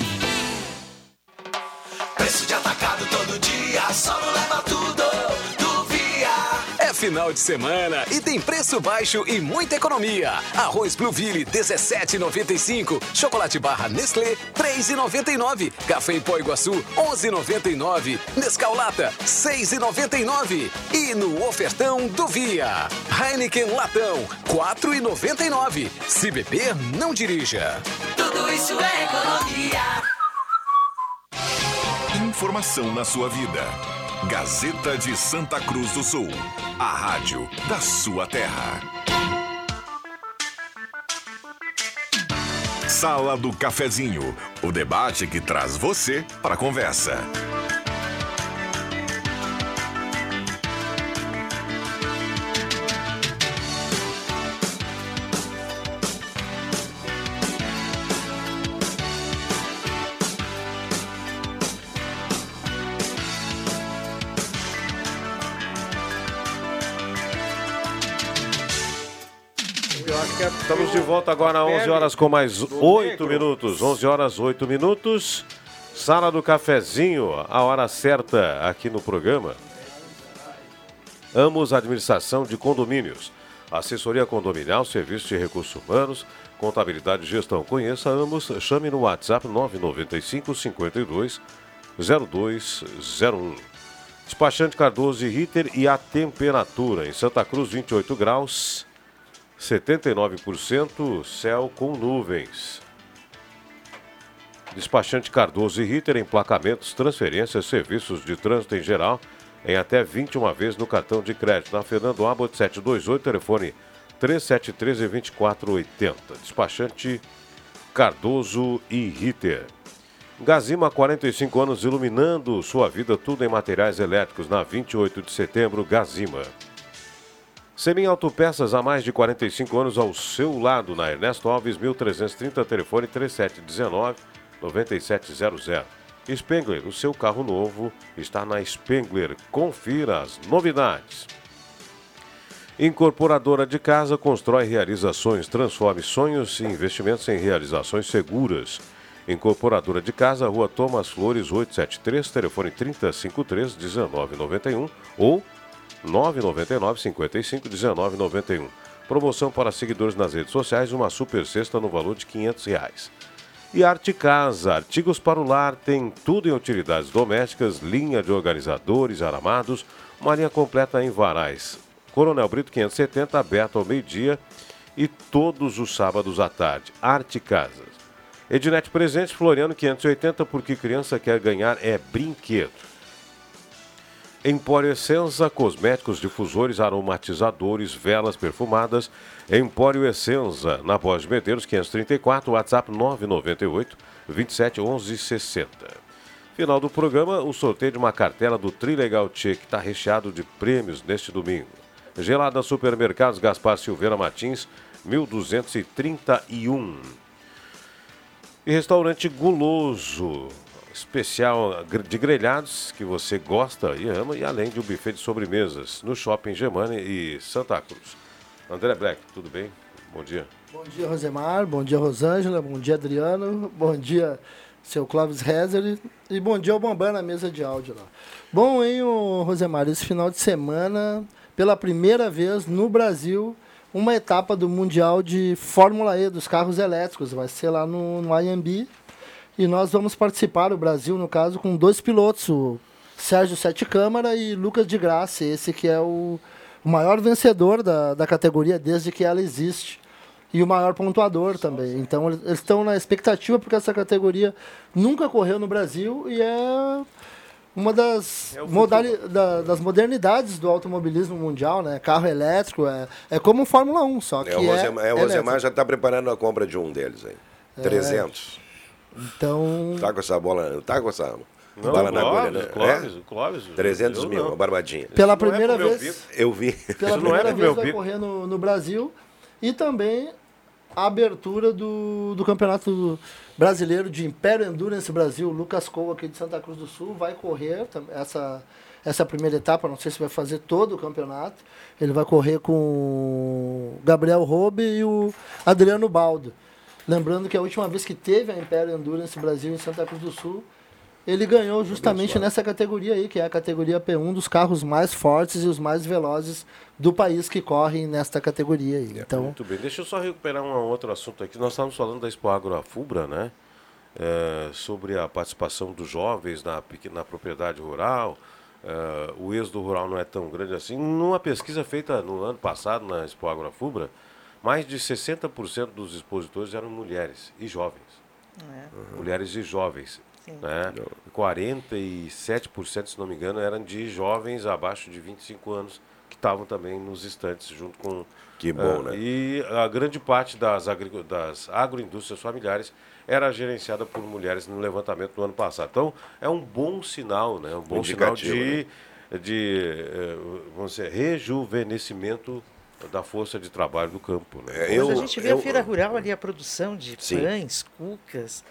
Final de semana e tem preço baixo e muita economia. Arroz Pluville 17,95. Chocolate barra Nestlé 3,99. Café em pó Iguaçu 11,99. Nescau Lata 6,99. E no ofertão do Via. Heineken Latão 4,99. Se beber, não dirija. Tudo isso é economia. Informação na sua vida. Gazeta de Santa Cruz do Sul. A rádio da sua terra. Sala do Cafezinho. O debate que traz você para a conversa. De volta agora às 11 horas com mais 8 minutos. 11 horas 8 minutos. Sala do cafezinho, a hora certa aqui no programa. Amos Administração de Condomínios. Assessoria condominial, serviço de recursos humanos, contabilidade e gestão. Conheça Amos, chame no WhatsApp 995 52 0201. Despachante Cardoso e Ritter e a temperatura em Santa Cruz 28 graus. 79% céu com nuvens. Despachante Cardoso e Ritter, emplacamentos, transferências, serviços de trânsito em geral, em até 21 vezes no cartão de crédito. Na Fernando Abbott 728, telefone 3713 2480. Despachante Cardoso e Ritter. Gazima, 45 anos, iluminando sua vida, tudo em materiais elétricos, na 28 de setembro, Gazima. Semin Autopeças há mais de 45 anos ao seu lado, na Ernesto Alves 1330, telefone 3719-9700. Spengler, o seu carro novo está na Spengler. Confira as novidades. Incorporadora de casa constrói realizações, transforme sonhos e investimentos em realizações seguras. Incorporadora de casa, Rua Thomas Flores 873, telefone 3053 1991 ou 999 55 1991. Promoção para seguidores nas redes sociais, uma super cesta no valor de 500 reais. E Arte Casa, artigos para o lar, tem tudo em utilidades domésticas, linha de organizadores aramados, uma linha completa em varais. Coronel Brito 570, aberto ao meio-dia e todos os sábados à tarde. Arte Casas. Ednet Presente, Floriano 580, porque criança quer ganhar é brinquedo. Empório Essenza, cosméticos, difusores, aromatizadores, velas perfumadas. Empório Essenza, na Voz de Medeiros 534, WhatsApp 998 27 11 60. Final do programa, o sorteio de uma cartela do Trilegal Tchê, que está recheado de prêmios neste domingo. Gelada Supermercados Gaspar Silveira Martins, 1231. E restaurante Guloso, especial de grelhados que você gosta e ama, e além de um buffet de sobremesas no Shopping Gemani e Santa Cruz. André Black, tudo bem? Bom dia. Bom dia, Rosemar. Bom dia, Rosângela. Bom dia, Adriano. Bom dia, seu Clóvis Rezer. E bom dia ao Bambam na mesa de áudio lá. Bom, hein, Rosemar? Esse final de semana, pela primeira vez no Brasil, uma etapa do Mundial de Fórmula E dos carros elétricos. Vai ser lá no, no IMB. E nós vamos participar, o Brasil, no caso, com dois pilotos, o Sérgio Sete Câmara e Lucas de Graça, esse que é o, o maior vencedor da, da categoria desde que ela existe. E o maior pontuador também. Então eles estão na expectativa porque essa categoria nunca correu no Brasil e é uma das, modali da- das modernidades do automobilismo mundial, né? Carro elétrico, é, é como Fórmula 1, só que É, o é, Rosemar, é, o Rosemar já está preparando a compra de um deles aí. É. 300. Então... Tá com essa bola, tá com essa Não, bala na Clóvis, agulha, né? Clóvis, é? Clóvis, 300 eu mil, não. uma barbadinha. Pela primeira vez, Eu vi. pela primeira vez vai correr no, no Brasil e também a abertura do, do Campeonato Brasileiro de Império Endurance Brasil. O Lucas Cole, aqui de Santa Cruz do Sul, vai correr essa, essa primeira etapa. Não sei se vai fazer todo o campeonato. Ele vai correr com o Gabriel Robe e o Adriano Baldo. Lembrando que a última vez que teve a Império Endurance Brasil em Santa Cruz do Sul, ele ganhou justamente Abençoado. nessa categoria aí, que é a categoria P1 dos carros mais fortes e os mais velozes do país que correm nesta categoria aí. Então, Muito bem, deixa eu só recuperar um outro assunto aqui. Nós estávamos falando da Expo Agrofubra, né? É, sobre a participação dos jovens na, na propriedade rural. É, o êxodo rural não é tão grande assim. Numa pesquisa feita no ano passado na Expo Agrofubra, mais de 60% dos expositores eram mulheres e jovens. Mulheres e jovens. Sim. Né? 47%, se não me engano, eram de jovens abaixo de 25 anos que estavam também nos estantes junto com Que bom, ah, né? E a grande parte das, agricu- das agroindústrias familiares era gerenciada por mulheres no levantamento do ano passado. Então, é um bom sinal, né? Um bom sinal de, de eh, vamos dizer, rejuvenescimento da força de trabalho do campo. Né? Hoje a gente vê a feira rural ali, a produção de Sim. pães, cucas,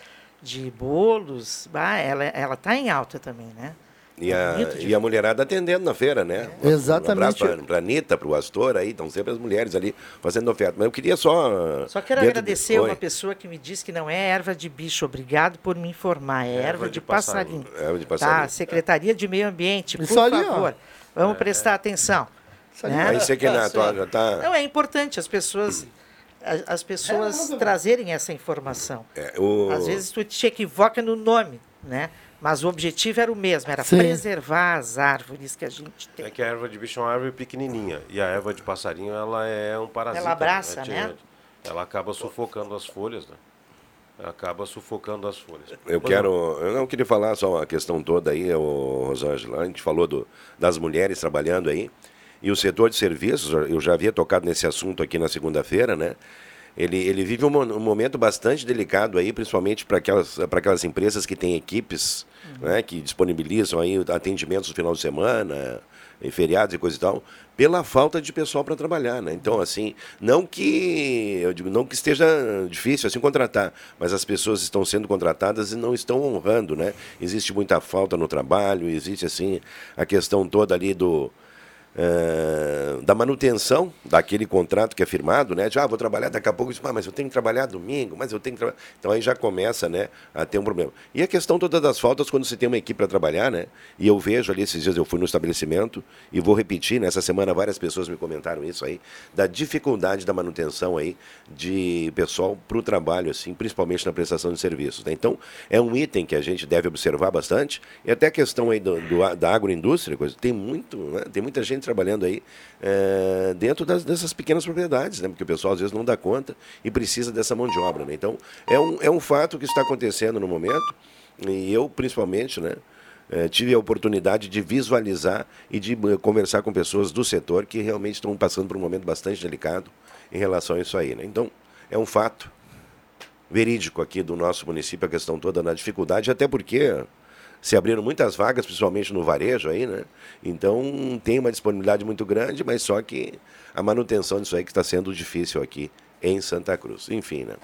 de bolos. Ah, ela ela está em alta também, né? E a, de e a mulherada atendendo na feira, né? Exatamente. Um abraço para a Anitta, para o Astor aí, estão sempre as mulheres ali fazendo oferta. Mas eu queria só. Só quero agradecer de... uma pessoa que me disse que não é erva de bicho. Obrigado por me informar. É erva, de, passarinho. Erva de Tá, passarinho. Secretaria de Meio Ambiente, por Isso ali, favor. Vamos É. prestar atenção. Né? Aí você que na tua já tá. Não, é importante as pessoas, as pessoas trazerem essa informação. É, o- Às vezes tu te equivoca no nome, né? Mas o objetivo era o mesmo, era Sim. preservar as árvores que a gente tem. É que a erva de bicho é uma árvore pequenininha e a erva de passarinho ela é um parasita. Ela abraça, tia? né? Ela acaba sufocando as folhas, né? Acaba sufocando as folhas. Eu quero. Eu não queria falar só a questão toda aí, o Rosângela. A gente falou do, das mulheres trabalhando aí. E o setor de serviços, eu já havia tocado nesse assunto aqui na segunda-feira, né? Ele, ele vive um, um momento bastante delicado aí, principalmente para aquelas, aquelas empresas que têm equipes, né, que disponibilizam aí atendimentos no final de semana, em feriados e coisa e tal, pela falta de pessoal para trabalhar, né? Então, assim, não que eu digo, não que esteja difícil assim contratar, mas as pessoas estão sendo contratadas e não estão honrando, né? Existe muita falta no trabalho, existe assim a questão toda ali do eh, da manutenção daquele contrato que é firmado, né? De, ah, vou trabalhar daqui a pouco, mas eu tenho que trabalhar domingo, mas eu tenho que trabalhar. Então aí já começa, né, a ter um problema. E a questão toda das faltas quando você tem uma equipe para trabalhar, né? E eu vejo ali esses dias eu fui no estabelecimento e vou repetir, nessa semana várias pessoas me comentaram isso aí, da dificuldade da manutenção aí de pessoal para o trabalho, assim, principalmente na prestação de serviços. Né? Então, é um item que a gente deve observar bastante. E até a questão aí do, do- da agroindústria, coisa, tem muito, né? tem muita gente trabalhando aí eh, dentro das- dessas pequenas propriedades, né? Porque o pessoal às vezes não dá conta e precisa dessa mão de obra, né? Então, é um, é um fato que está acontecendo no momento. E eu, principalmente, né? eh, tive a oportunidade de visualizar e de eh, conversar com pessoas do setor que realmente estão passando por um momento bastante delicado em relação a isso aí. Né? Então, é um fato verídico aqui do nosso município, a questão toda na dificuldade, até porque se abriram muitas vagas, principalmente no varejo aí, né? Então tem uma disponibilidade muito grande, mas só que a manutenção disso aí que está sendo difícil aqui em Santa Cruz. Enfim, né?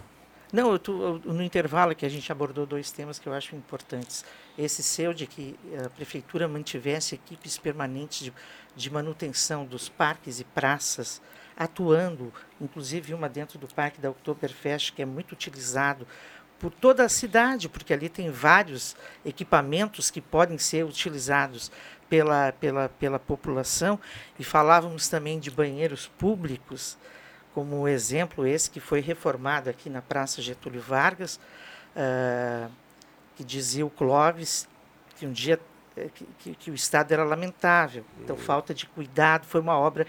Não, eu tô- eu- no intervalo que a gente abordou dois temas que eu acho importantes. Esse seu de que a prefeitura mantivesse equipes permanentes de, de manutenção dos parques e praças, atuando, inclusive uma dentro do parque da Oktoberfest, que é muito utilizado por toda a cidade, porque ali tem vários equipamentos que podem ser utilizados pela, pela, pela população. E falávamos também de banheiros públicos, como o exemplo esse que foi reformado aqui na Praça Getúlio Vargas, ah, que dizia o Clóvis que um dia eh, que, que- que o estado era lamentável. Então, falta de cuidado, foi uma obra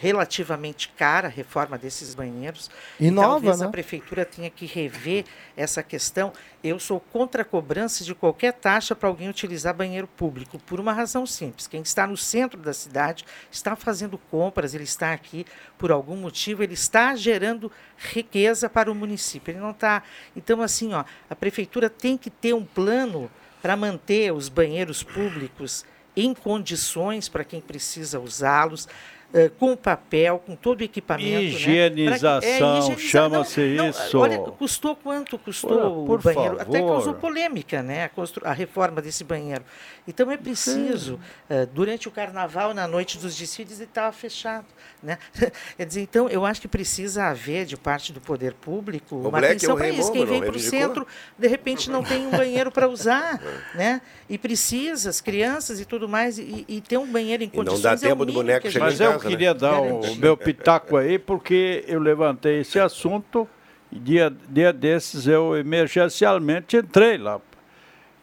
relativamente cara a reforma desses banheiros. E nova, talvez né? a prefeitura tenha que rever essa questão. Eu sou contra a cobrança de qualquer taxa para alguém utilizar banheiro público, por uma razão simples. Quem está no centro da cidade está fazendo compras, ele está aqui por algum motivo, ele está gerando riqueza para o município. Ele não está. Então, assim, ó, a prefeitura tem que ter um plano para manter os banheiros públicos em condições para quem precisa usá-los. Eh, com papel, com todo o equipamento. né? Pra que- Higienização, chama-se isso. Olha, custou quanto custou Ora, o banheiro? Até favor. causou polêmica, né? A reforma desse banheiro. Então é preciso, eh, durante o carnaval, na noite dos desfiles, ele estava fechado. Né? Quer dizer, então, eu acho que precisa haver, de parte do poder público, O uma atenção é o para isso. Quem vem não para o centro, de repente, não tem um banheiro para usar. né? E precisa, as crianças e tudo mais, e, e ter um banheiro em não condições. dá é tempo do mínimo boneco que chegar Mas eu casa, né? queria dar o meu pitaco aí, porque eu levantei esse assunto e dia, dia desses eu emergencialmente entrei lá.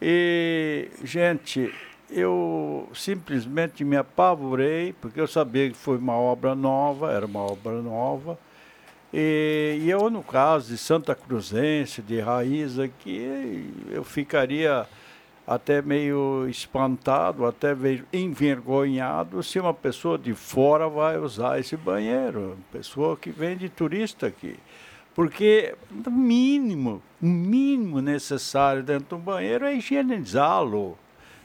E, gente, eu simplesmente me apavorei, porque eu sabia que foi uma obra nova, era uma obra nova. E, e eu, no caso de Santa Cruzense, de raiz aqui, eu ficaria até meio espantado, até meio envergonhado se uma pessoa de fora vai usar esse banheiro, pessoa que vem de turista aqui. Porque o mínimo, o mínimo necessário dentro do banheiro é higienizá-lo.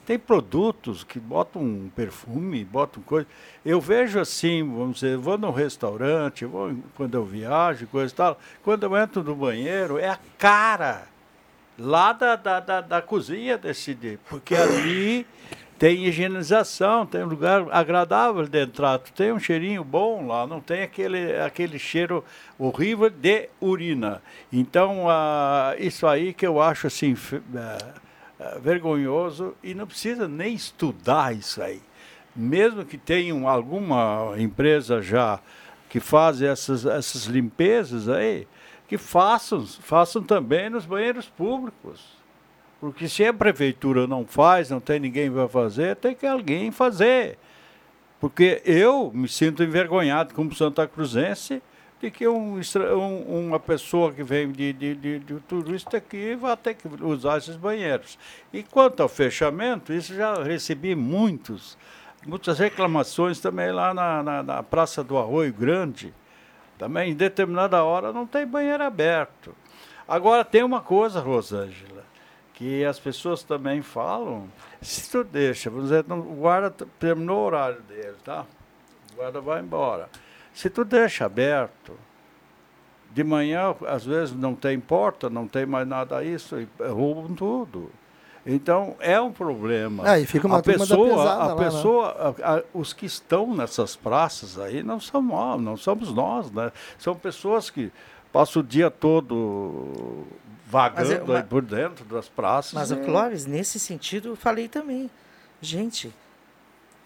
Tem produtos que botam um perfume, botam coisa. Eu vejo assim, vamos dizer, vou num restaurante, vou, quando eu viajo, coisa e tal. Quando eu entro no banheiro, é a cara lá da, da, da, da cozinha decidir. Porque ali tem higienização, tem um lugar agradável de entrar. Tu tem um cheirinho bom lá, não tem aquele, aquele cheiro horrível de urina. Então, ah, isso aí que eu acho assim ah, ah, vergonhoso e não precisa nem estudar isso aí. Mesmo que tenham alguma empresa já que faz essas, essas limpezas aí, que façam, façam também nos banheiros públicos. Porque se a prefeitura não faz, não tem ninguém para fazer, tem que alguém fazer. Porque eu me sinto envergonhado como Santa Cruzense de que um, um- uma pessoa que vem de, de, de, de turista aqui vai ter que usar esses banheiros. E quanto ao fechamento, isso já recebi muitos, muitas reclamações também lá na, na, na Praça do Arroio Grande. Também em determinada hora não tem banheiro aberto. Agora tem uma coisa, Rosângela, que as pessoas também falam, se tu deixa, vamos dizer, não- o guarda terminou o horário dele, tá? O guarda vai embora. Se tu deixa aberto, de manhã, às vezes não tem porta, não tem mais nada isso, e roubam tudo. Então é um problema. É, e fica uma a pessoa, pesada a lá, né? pessoa, a- a- os que estão nessas praças aí não somos nós, não somos nós, né? São pessoas que passam o dia todo vagando Mas é aí por dentro das praças. Mas o e- Clóvis, nesse sentido, eu falei também. Gente,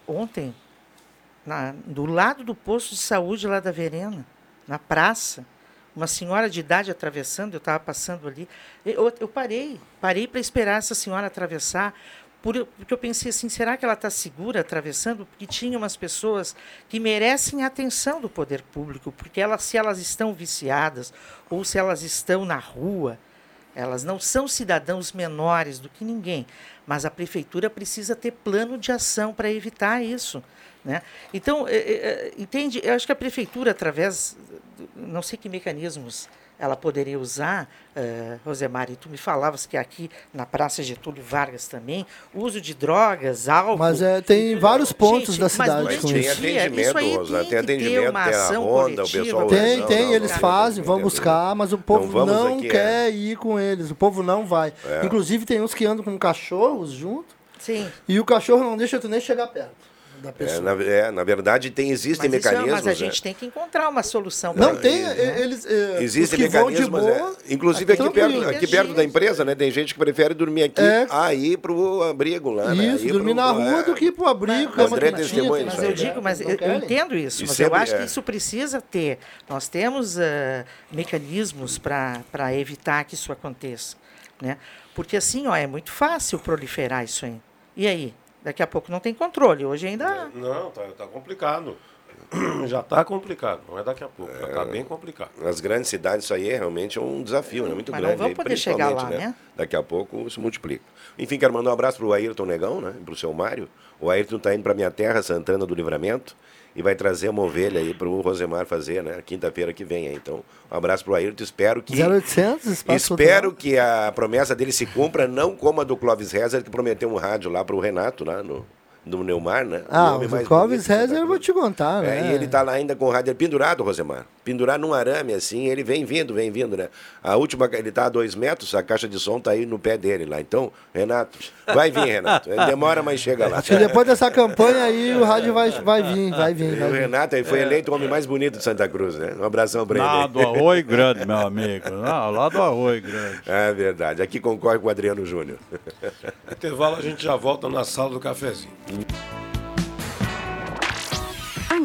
ontem, na- do lado do posto de saúde lá da Verena, na praça, uma senhora de idade atravessando, eu estava passando ali, eu, eu parei, parei para esperar essa senhora atravessar, por- porque eu pensei assim, será que ela está segura atravessando? Porque tinha umas pessoas que merecem a atenção do poder público, porque elas, se elas estão viciadas ou se elas estão na rua, elas não são cidadãos menores do que ninguém, mas a prefeitura precisa ter plano de ação para evitar isso. Né? Então, é, é, é, entende? Eu acho que a prefeitura, através, não sei que mecanismos ela poderia usar, eh, Rosemary, tu me falavas que aqui na Praça Getúlio Vargas também, uso de drogas, álcool... Mas é, tem vários pontos Gente, da cidade com o Tem isso. dia, atendimento, isso Rosa, tem tem atendimento, uma tem a ação Honda, o coletiva. pessoal. Tem, não, tem, não, eles não, fazem, vão buscar, mas o povo não aqui, quer ir com eles. O povo não vai. É. Inclusive, tem uns que andam com cachorros junto Sim. e o cachorro não deixa tu nem chegar perto da É, pessoa. na, é, na verdade, tem, existem Mas, isso é- mecanismos. mas a gente né? tem que encontrar uma solução. pra Não isso, tem, né? eh, eles. eh, Existem os que vão de mecanismos, boa, é. inclusive aqui, perto, aqui perto da empresa, né? Tem gente que prefere dormir aqui É. a ir pro abrigo lá. né? Isso, dormir pro- na rua é. do que ir pro abrigo. Mas André testemunha mas aí, eu né? digo, mas Não eu, entendo isso, E mas eu acho é. que isso precisa ter. Nós temos ah, mecanismos para evitar que isso aconteça. Né? Porque assim, ó, é muito fácil proliferar isso aí. E aí? Daqui a pouco não tem controle. Hoje ainda. Não, tá, tá complicado. Já tá complicado, não é daqui a pouco, já tá bem complicado. Nas grandes cidades isso aí é realmente um desafio, né? Muito Mas não grande. vamos aí, poder chegar lá, principalmente, né? Daqui a pouco isso multiplica. Enfim, quero mandar um abraço pro Ayrton Negão, né? Pro seu Mário. O Ayrton tá indo pra minha terra, Santana do Livramento, e vai trazer uma ovelha aí pro Rosemar fazer, né? Quinta-feira que vem aí. Então, um abraço pro Ayrton, espero que... 0800, espaço Espero que a promessa dele se cumpra, não como a do Clóvis Rezer, que prometeu um rádio lá pro Renato, lá no, no Neumar, né? Ah, o mais Clóvis Rezer eu vou te contar, é, né? e ele tá lá ainda com o rádio pendurado, Rosemar. Pendurado num arame, assim, ele vem vindo, vem vindo, né? A última, ele tá a dois metros, a caixa de som tá aí no pé dele lá. Então, Renato, vai vir, Renato. Ele demora, mas chega lá. Acho que depois dessa campanha aí o rádio vai, vai vir, vai vir. E Vai o vir. Renato ele foi eleito o homem mais bonito de Santa Cruz, né? Um abração pra ele. Lá aí. do Arroio Grande, meu amigo. Lá, lá do Arroio Grande. É verdade. Aqui concorre com o Adriano Júnior. Intervalo, a gente já volta na sala do cafezinho.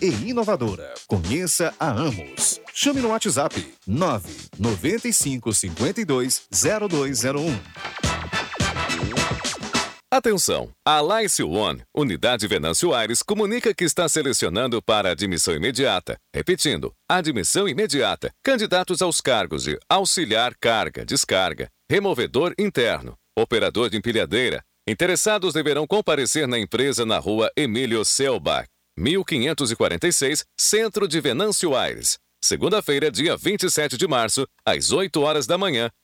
e inovadora. Conheça a Amos. Chame no WhatsApp 995 52 0201. Atenção! A Lice One, Unidade Venâncio Aires, comunica que está selecionando para admissão imediata. Repetindo, admissão imediata. Candidatos aos cargos de auxiliar carga, descarga, removedor interno, operador de empilhadeira. Interessados deverão comparecer na empresa na rua Emílio Selbach, 1546, Centro de Venâncio Aires. Segunda-feira, dia 27 de março, às 8 horas da manhã,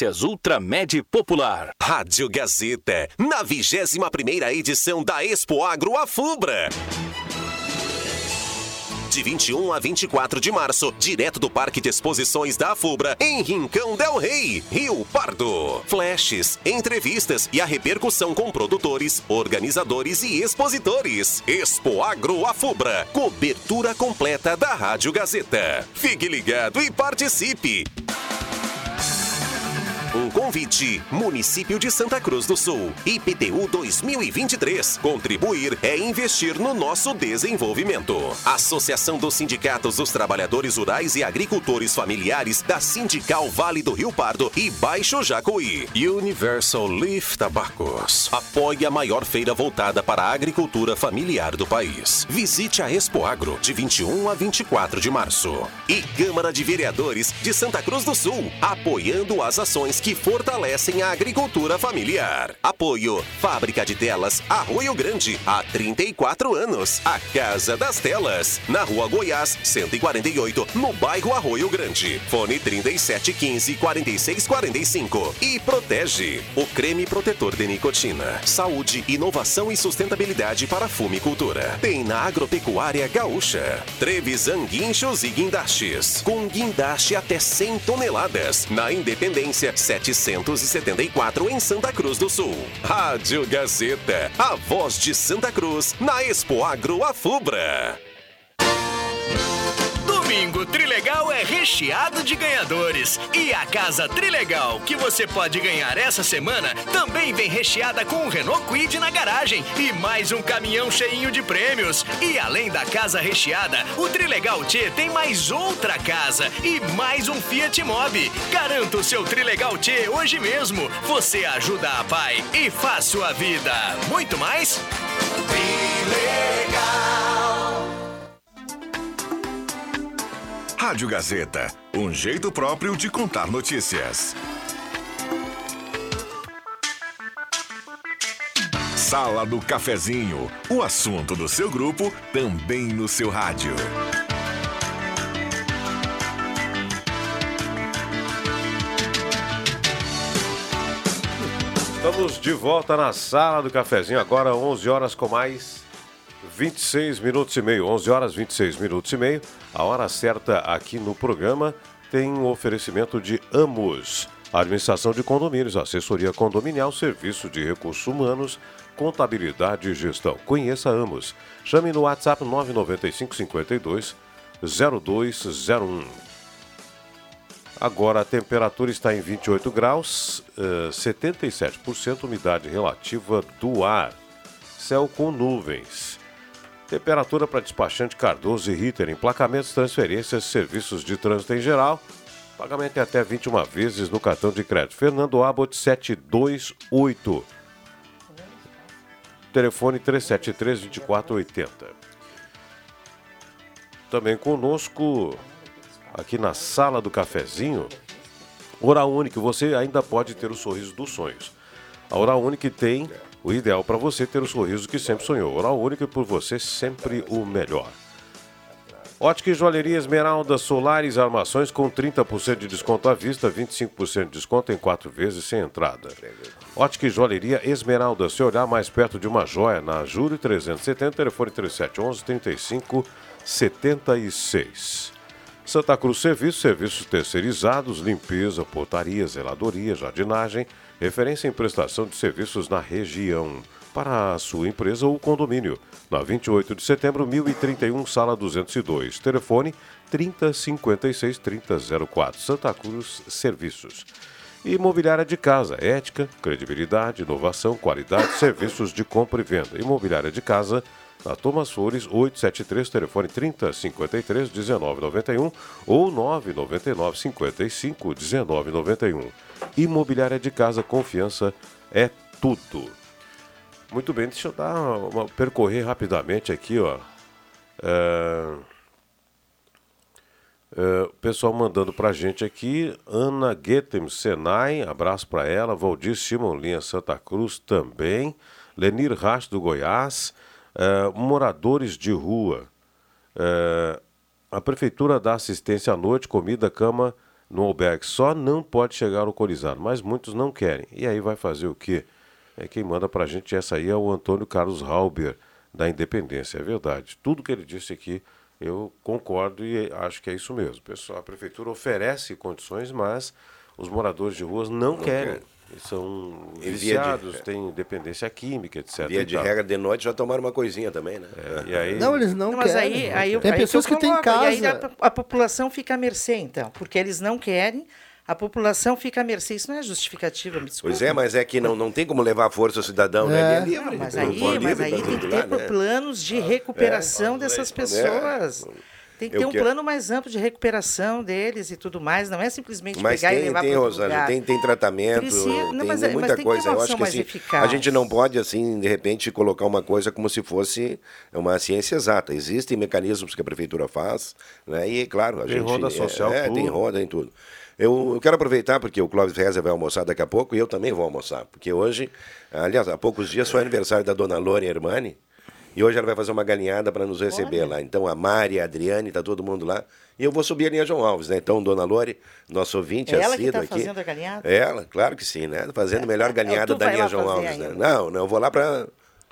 Ultramed Popular. Rádio Gazeta, na 21 primeira edição da Expo Agro Afubra. De 21 a 24 de março, direto do Parque de Exposições da Afubra, em Rincão Del Rei, Rio Pardo. Flashes, entrevistas e a repercussão com produtores, organizadores e expositores. Expo Agro Afubra, cobertura completa da Rádio Gazeta. Fique ligado e participe! Um convite. Município de Santa Cruz do Sul. IPTU 2023. Contribuir é investir no nosso desenvolvimento. Associação dos Sindicatos dos Trabalhadores Rurais e Agricultores Familiares da Sindical Vale do Rio Pardo e Baixo Jacuí. Universal Leaf Tabacos. Apoie a maior feira voltada para a agricultura familiar do país. Visite a Expo Agro de 21 a 24 de março. E Câmara de Vereadores de Santa Cruz do Sul, apoiando as ações que fortalecem a agricultura familiar. Apoio Fábrica de Telas Arroio Grande, há 34 anos. A Casa das Telas, na Rua Goiás, 148, no bairro Arroio Grande. Fone 3715 4645. E protege o creme protetor de nicotina. Saúde, inovação e sustentabilidade para a fumicultura. Tem na Agropecuária Gaúcha. Trevisan Guinchos e Guindastes. Com guindaste até 100 toneladas. Na Independência 774 em Santa Cruz do Sul. Rádio Gazeta, a voz de Santa Cruz na Expo Agro Afubra. Domingo é recheado de ganhadores. E a casa Trilegal, que você pode ganhar essa semana, também vem recheada com um Renault Quid na garagem e mais um caminhão cheinho de prêmios. E além da casa recheada, o Trilegal T tem mais outra casa e mais um Fiat Mobi. Garanta o seu Trilegal T hoje mesmo. Você ajuda a pai e faz sua vida. Muito mais? Rádio Gazeta, um jeito próprio de contar notícias. Sala do Cafezinho, o assunto do seu grupo também no seu rádio. Estamos de volta na sala do cafezinho, agora 11 horas com mais 26 minutos e meio. 11 horas 26 minutos e meio. A hora certa aqui no programa tem um oferecimento de Amos. Administração de condomínios, assessoria condominial, serviço de recursos humanos, contabilidade e gestão. Conheça Amos. Chame no WhatsApp 995 52 0201. Agora a temperatura está em 28 graus, eh, 77% umidade relativa do ar. Céu com nuvens. Temperatura para despachante Cardoso e Ritter, emplacamentos, transferências, serviços de trânsito em geral. Pagamento em até 21 vezes no cartão de crédito. Fernando Abbott 728. Telefone 373-2480. Também conosco, aqui na sala do cafezinho, Oral Único. Você ainda pode ter o sorriso dos sonhos. A Oral Único tem o ideal para você ter o sorriso que sempre sonhou. Oral Único e por você sempre o melhor. Ótica e Joalheria Esmeralda Solares Armações com 30% de desconto à vista, 25% de desconto em 4 vezes sem entrada. Ótica e Joalheria Esmeralda, se olhar mais perto de uma joia, na Júlio 370, telefone 3711 35 76. Santa Cruz Serviços, serviços terceirizados, limpeza, portaria, zeladoria, jardinagem, referência em prestação de serviços na região. Para a sua empresa ou condomínio. Na 28 de setembro, 1031, sala 202. Telefone 3056 3004. Santa Cruz Serviços. Imobiliária de casa, ética, credibilidade, inovação, qualidade, serviços de compra e venda. Imobiliária de casa, na Thomas Flores, 873, telefone 3053 1991 ou 999 55 1991. Imobiliária de casa, confiança é tudo. Muito bem, deixa eu dar uma, percorrer rapidamente aqui, ó. É, é, o pessoal mandando pra gente aqui, Ana Guetem Senai, abraço para ela, Valdir Simon Linha Santa Cruz também, Lenir Racho do Goiás, é, moradores de rua. É, a prefeitura dá assistência à noite, comida, cama no albergue. Só não pode chegar alcoolizado, mas muitos não querem. E aí vai fazer o quê? É quem manda para a gente essa aí é o Antônio Carlos Halber, da Independência. É verdade. Tudo que ele disse aqui, eu concordo e acho que é isso mesmo. Pessoal, a prefeitura oferece condições, mas os moradores de ruas não, Não querem. querem. Eles São via de- viciados, têm dependência química, etc. Via de tal. regra, de noite já tomaram uma coisinha também, né? e aí... Não, eles não, mas querem. aí, aí, Tem aí pessoas que têm coloco, E aí casa. a, a população fica à mercê, então. Porque eles não querem, a população fica à mercê. Isso não é justificativa, me desculpa. Pois é, mas é que não, não tem como levar a força ao cidadão, né? É. Ele é livre. Não, mas não aí, mas livre, aí tá tem que ter lá, né? planos de recuperação dessas pessoas. Tem que Eu ter um quero- plano mais amplo de recuperação deles e tudo mais. Não é simplesmente Mas pegar e tem, levar tem, para outro lugar. tem, tem tratamento, Precisa- não, tem mas é- mas muita tem ter coisa. Eu acho que assim, eficaz. a gente não pode, assim, de repente, colocar uma coisa como se fosse uma ciência exata. Existem mecanismos que a prefeitura faz, né? E, claro, a Tem gente... ronda social, É, tem tudo. roda em tudo. Eu, eu quero aproveitar, porque o Clóvis Reza vai almoçar daqui a pouco, e eu também vou almoçar. Porque hoje, aliás, há poucos dias foi aniversário da dona Lore Hermani, e hoje ela vai fazer uma galinhada para nos receber lá. Então a Mari, a Adriane, tá todo mundo lá. E eu vou subir a linha João Alves, né? Então, dona Lore, nosso ouvinte, É ela que está aqui. fazendo a galinhada? Ela, claro que sim, né? Fazendo a melhor galinhada da linha João Alves, né? Não, não, eu vou lá para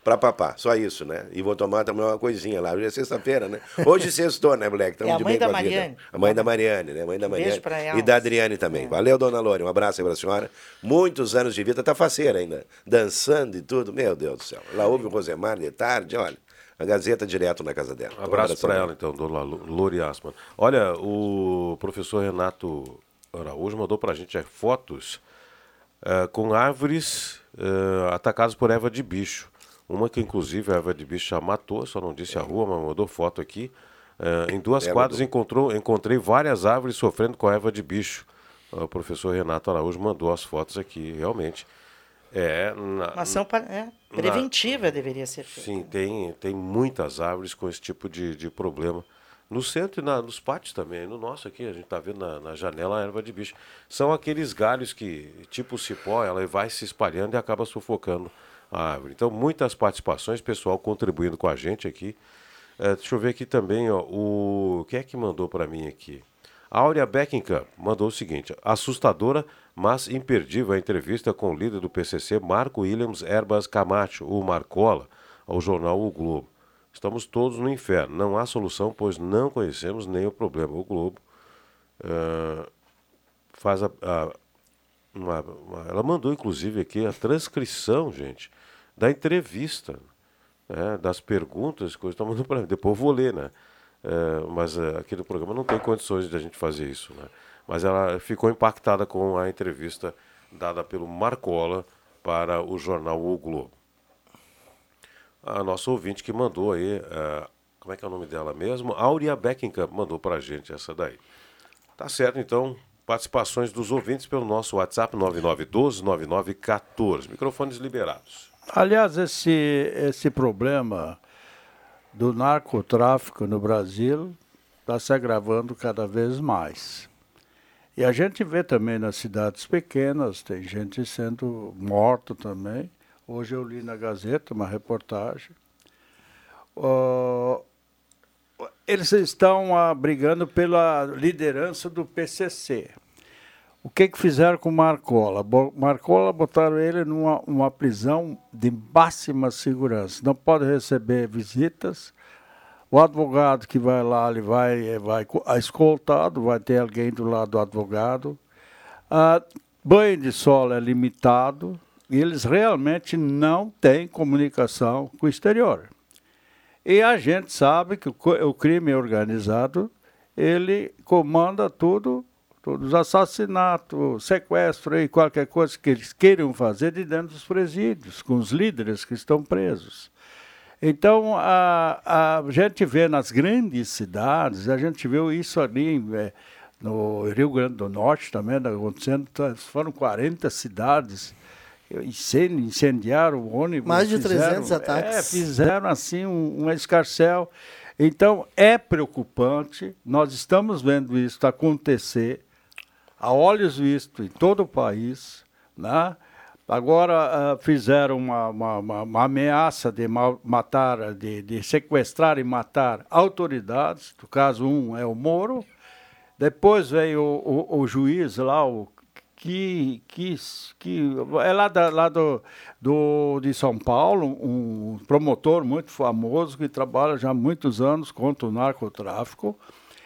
para papá, só isso, né? E vou tomar também uma coisinha lá. Hoje é sexta-feira, né? Hoje sextou, né, moleque? Tamo É a de mãe bem da com a vida. Mariane. A mãe da Mariane, né? A mãe da Beijo Mariane. pra ela. E da Adriane também. É. Valeu, dona Lore. Um abraço aí pra senhora. Muitos anos de vida, tá faceira ainda. Dançando e tudo. Meu Deus do céu. Lá ouve o Rosemar de tarde, olha. A Gazeta direto na casa dela. Um abraço para ela, então, dona Lori Asman. Olha, o professor Renato Araújo mandou para a gente é, fotos eh, com árvores eh, atacadas por erva de bicho. Uma que, inclusive, a erva de bicho já matou, só não disse a rua, mas mandou foto aqui. Eh, em duas Erva quadras do- encontrou, encontrei várias árvores sofrendo com a erva de bicho. O professor Renato Araújo mandou as fotos aqui, realmente. É, na- Uma ação é, preventiva deveria ser feita. Sim, tem, tem muitas árvores com esse tipo de, de problema. No centro e na- nos pátios também. No nosso aqui, a gente está vendo na, na janela a erva de bicho. São aqueles galhos que, tipo cipó, ela vai se espalhando e acaba sufocando árvore. Então, muitas participações, pessoal contribuindo com a gente aqui. Eh, deixa eu ver aqui também, ó, o... Quem é que mandou para mim aqui? Áurea Beckenkamp mandou o seguinte: assustadora, mas imperdível a entrevista com o líder do PCC, Marco Williams Erbas Camacho, o Marcola, ao jornal O Globo. Estamos todos no inferno. Não há solução, pois não conhecemos nem o problema. O Globo ah, faz a. a- uma- uma- ela mandou, inclusive, aqui a transcrição, gente, da entrevista, né, das perguntas, coisas. Mandando para mim. Depois eu vou ler, né? É, mas é, aqui no programa não tem condições de a gente fazer isso, né? Mas ela ficou impactada com a entrevista dada pelo Marcola para o jornal O Globo. A nossa ouvinte que mandou aí, é, como é que é o nome dela mesmo? Áurea Beckenkamp mandou para a gente essa daí. Tá certo, então, participações dos ouvintes pelo nosso WhatsApp 9912-9914. Microfones liberados. Aliás, esse, esse problema do narcotráfico no Brasil está se agravando cada vez mais. E a gente vê também nas cidades pequenas, tem gente sendo morta também. Hoje eu li na Gazeta uma reportagem. Ó, eles estão ah, brigando pela liderança do PCC. O que, que fizeram com Marcola? Bo- Marcola botaram ele numa uma prisão de máxima segurança. Não pode receber visitas. O advogado que vai lá, ele vai, eh, vai co- escoltado, vai ter alguém do lado do advogado. Ah, banho de sol é limitado e eles realmente não têm comunicação com o exterior. E a gente sabe que o, o crime organizado, ele comanda tudo, todos os assassinatos, sequestro e qualquer coisa que eles queiram fazer de dentro dos presídios, com os líderes que estão presos. Então, a, a gente vê nas grandes cidades, a gente viu isso ali eh, no Rio Grande do Norte também, né, acontecendo, tá, foram 40 cidades, incen- incendiaram o ônibus. Mais de fizeram- 300 ataques. É, fizeram assim um, um escarcel. Então, é preocupante, nós estamos vendo isso acontecer a olhos vistos em todo o país, né? Agora ah, fizeram uma, uma, uma- ameaça de ma- matar, de, de sequestrar e matar autoridades. No caso, um é o Moro. Depois veio o, o, o juiz lá, o que, que, que é lá, da, lá do, do, de São Paulo, um promotor muito famoso que trabalha já há muitos anos contra o narcotráfico.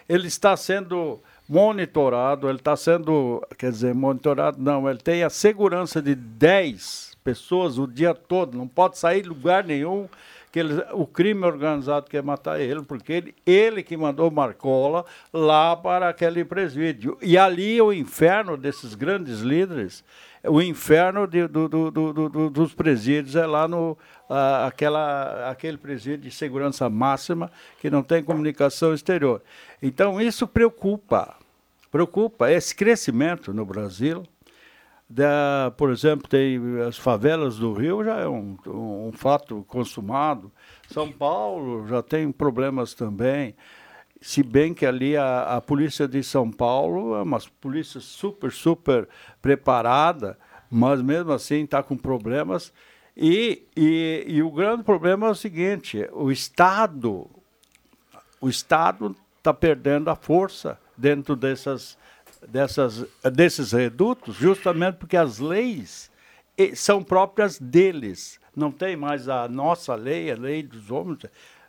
Ele está sendo monitorado, ele está sendo, quer dizer, monitorado, não, ele tem a segurança de 10 pessoas o dia todo, não pode sair de lugar nenhum, que ele, o crime organizado quer matar ele, porque ele, ele que mandou Marcola lá para aquele presídio. E ali o inferno desses grandes líderes, o inferno de, do, do, do, dos presídios é lá no uh, aquela, aquele presídio de segurança máxima que não tem comunicação exterior. Então isso preocupa, preocupa esse crescimento no Brasil da, por exemplo, tem as favelas do Rio já é um, um fato consumado. São Paulo já tem problemas também. Se bem que ali a, a polícia de São Paulo é uma polícia super, super preparada, mas mesmo assim está com problemas. E, e, e o grande problema é o seguinte: o Estado, o Estado está perdendo a força dentro dessas dessas, desses redutos, justamente porque as leis são próprias deles. Não tem mais a nossa lei, a lei dos homens,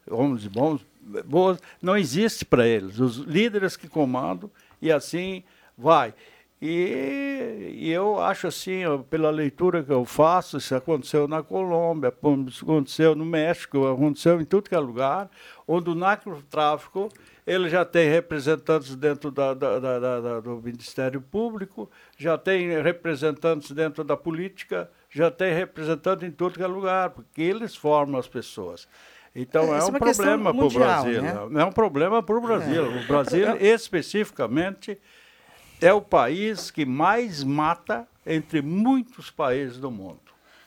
homens bons, boas, não existe para eles. Os líderes que comandam e assim vai. E, e, eu acho assim, pela leitura que eu faço, isso aconteceu na Colômbia, aconteceu no México, aconteceu em tudo que é lugar, onde o narcotráfico ele já tem representantes dentro da, da, da, do Ministério Público, já tem representantes dentro da política, já tem representantes em todo que é lugar, porque eles formam as pessoas. Então é, é um problema para o Brasil. Né? É um problema para o Brasil. É. O Brasil, é, é. especificamente, é o país que mais mata entre muitos países do mundo.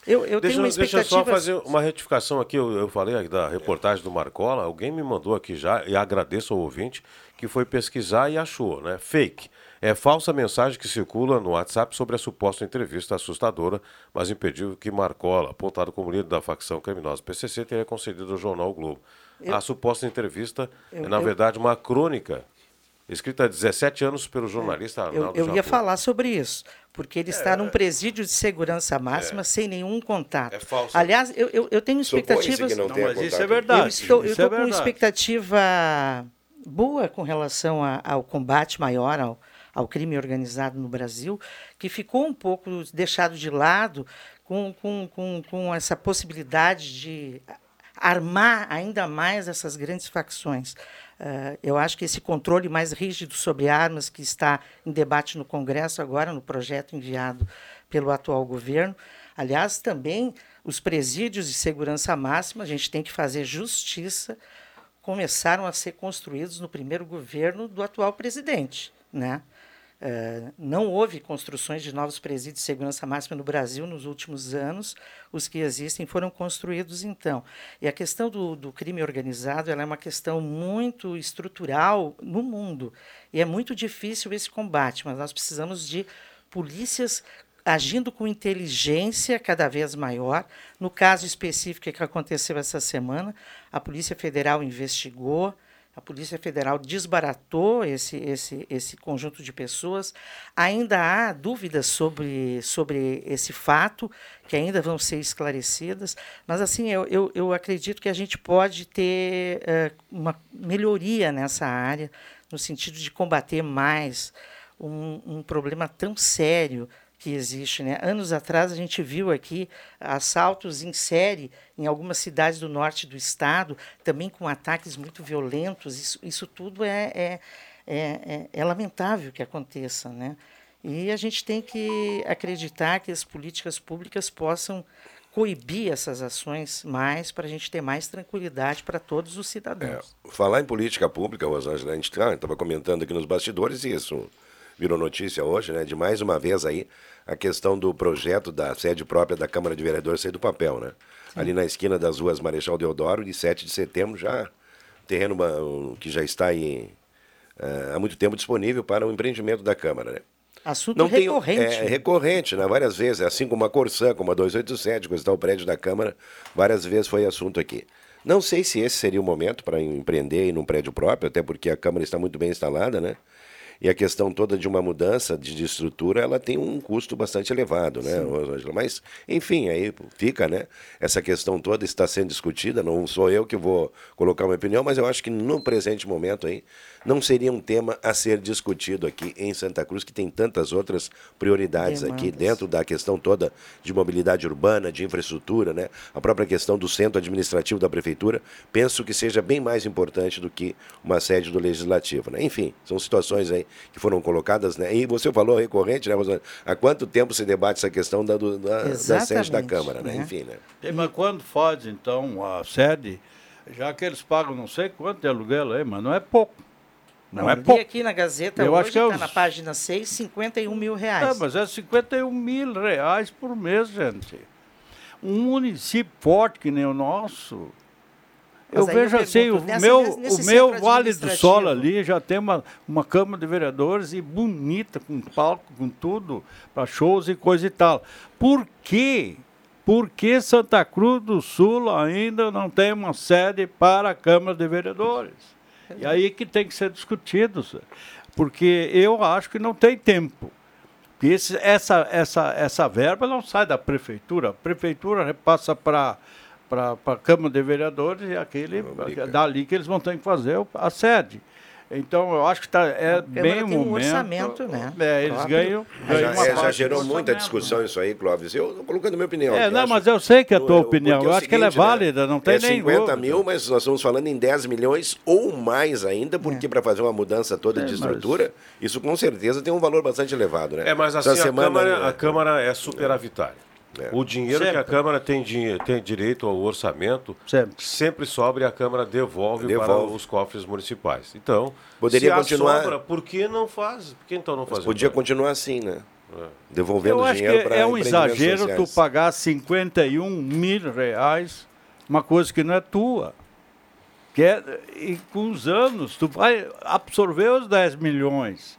Eu, eu deixa, tenho uma expectativa... Deixa eu só fazer uma retificação aqui. Eu, eu falei da reportagem do Marcola. Alguém me mandou aqui já, e agradeço ao ouvinte, que foi pesquisar e achou, né? Fake. É falsa mensagem que circula no WhatsApp sobre a suposta entrevista assustadora, mas impediu que Marcola, apontado como líder da facção criminosa PCC, teria concedido ao jornal o Globo. Eu... A suposta entrevista eu, é, na verdade, uma crônica escrita há 17 anos pelo jornalista é, Arnaldo Eu, eu ia falar sobre isso, porque ele é, está num presídio de segurança máxima é, sem nenhum contato. É falso. Aliás, eu, eu, eu tenho expectativas... Que não, não mas isso é verdade. Eu estou, eu estou é com expectativa boa com relação a, ao combate maior ao, ao crime organizado no Brasil, que ficou um pouco deixado de lado com, com, com, com essa possibilidade de armar ainda mais essas grandes facções. Uh, eu acho que esse controle mais rígido sobre armas que está em debate no Congresso agora, no projeto enviado pelo atual governo, aliás, também os presídios de segurança máxima, a gente tem que fazer justiça, começaram a ser construídos no primeiro governo do atual presidente, né? Uh, não houve construções de novos presídios de segurança máxima no Brasil nos últimos anos. Os que existem foram construídos então. E a questão do, do crime organizado é uma questão muito estrutural no mundo. E é muito difícil esse combate, mas nós precisamos de polícias agindo com inteligência cada vez maior. No caso específico que aconteceu essa semana, a Polícia Federal investigou, a Polícia Federal desbaratou esse, esse, esse conjunto de pessoas. Ainda há dúvidas sobre, sobre esse fato, que ainda vão ser esclarecidas, mas assim eu, eu, eu acredito que a gente pode ter uh, uma melhoria nessa área, no sentido de combater mais um, um problema tão sério que existe. Né? Anos atrás, a gente viu aqui assaltos em série em algumas cidades do norte do estado, também com ataques muito violentos. Isso, isso tudo é, é, é, é lamentável que aconteça. Né? E a gente tem que acreditar que as políticas públicas possam coibir essas ações mais para a gente ter mais tranquilidade para todos os cidadãos. É, falar em política pública, Rosângela, a gente estava comentando aqui nos bastidores isso virou notícia hoje, né? De mais uma vez aí a questão do projeto da sede própria da Câmara de Vereadores sair do papel, né? Sim. Ali na esquina das ruas Marechal Deodoro, de 7 de setembro, já terreno que já está aí uh, há muito tempo disponível para o empreendimento da Câmara, né? Assunto Não recorrente. Tem, é, recorrente, né? Várias vezes, assim como a Corsã, como a 287, que está o prédio da Câmara, várias vezes foi assunto aqui. Não sei se esse seria o momento para empreender em um prédio próprio, até porque a Câmara está muito bem instalada, né? E a questão toda de uma mudança de, de estrutura, ela tem um custo bastante elevado, né, Rosângela? Mas, enfim, aí fica, né? Essa questão toda está sendo discutida, não sou eu que vou colocar uma opinião, mas eu acho que no presente momento aí não seria um tema a ser discutido aqui em Santa Cruz, que tem tantas outras prioridades aqui Demandas. dentro da questão toda de mobilidade urbana, de infraestrutura, né? A própria questão do centro administrativo da prefeitura, penso que seja bem mais importante do que uma sede do legislativo, né? Enfim, são situações aí que foram colocadas, né? E você falou recorrente, né, Rosângela? Há quanto tempo se debate essa questão da, do- da, da sede da Câmara, né? né? Enfim, né? Sim, Mas quando faz, então, a sede, já que eles pagam não sei quanto de aluguel aí, mas não é pouco. Não, Não, é pouco. aqui na Gazeta Eu hoje, acho que é está uns- na página 6, 51 mil reais. É, mas é 51 mil reais por mês, gente. Um município forte que nem o nosso. Eu aí eu vejo assim, o nessa- meu, nesse o meu Vale do Sol ali já tem uma, uma Câmara de Vereadores e bonita, com palco, com tudo, para shows e coisa e tal. Por quê? Por que Santa Cruz do Sul ainda não tem uma sede para a Câmara de Vereadores? E aí que tem que ser discutido, porque eu acho que não tem tempo. Esse- essa, essa, essa verba não sai da prefeitura. A prefeitura repassa para a Câmara de Vereadores e aquele, é dali que eles vão ter que fazer a sede. Então, eu acho que tá, é bem o tem um momento. orçamento, né? É, eles ganham. Já, ganham uma é, já gerou do muita discussão isso aí, Clóvis. Eu estou colocando minha opinião. É, aqui, não, acho- mas eu sei que é a tua opinião. Eu é acho que ela é seguinte, né? válida, não tem é nem 50 dúvida. mil, mas nós estamos falando em 10 milhões ou mais ainda, porque para fazer uma mudança toda É, de mas- estrutura, isso com certeza tem um valor bastante elevado, né? É, mas assim, a, semana, Câmara, né? a Câmara é superavitária. O dinheiro que a Sempre. Câmara tem, dinhe- tem direito ao orçamento sempre, sobra e a Câmara devolve, para Devolve. os cofres municipais. Então, Poderia se continuar- sobra, por que não faz? Por que então não faz? Podia continuar assim, né? É. Devolvendo Eu dinheiro para é um exagero tu pagar 51 mil reais, uma coisa que não é tua. Que é, e com os anos, tu vai absorver os 10 milhões.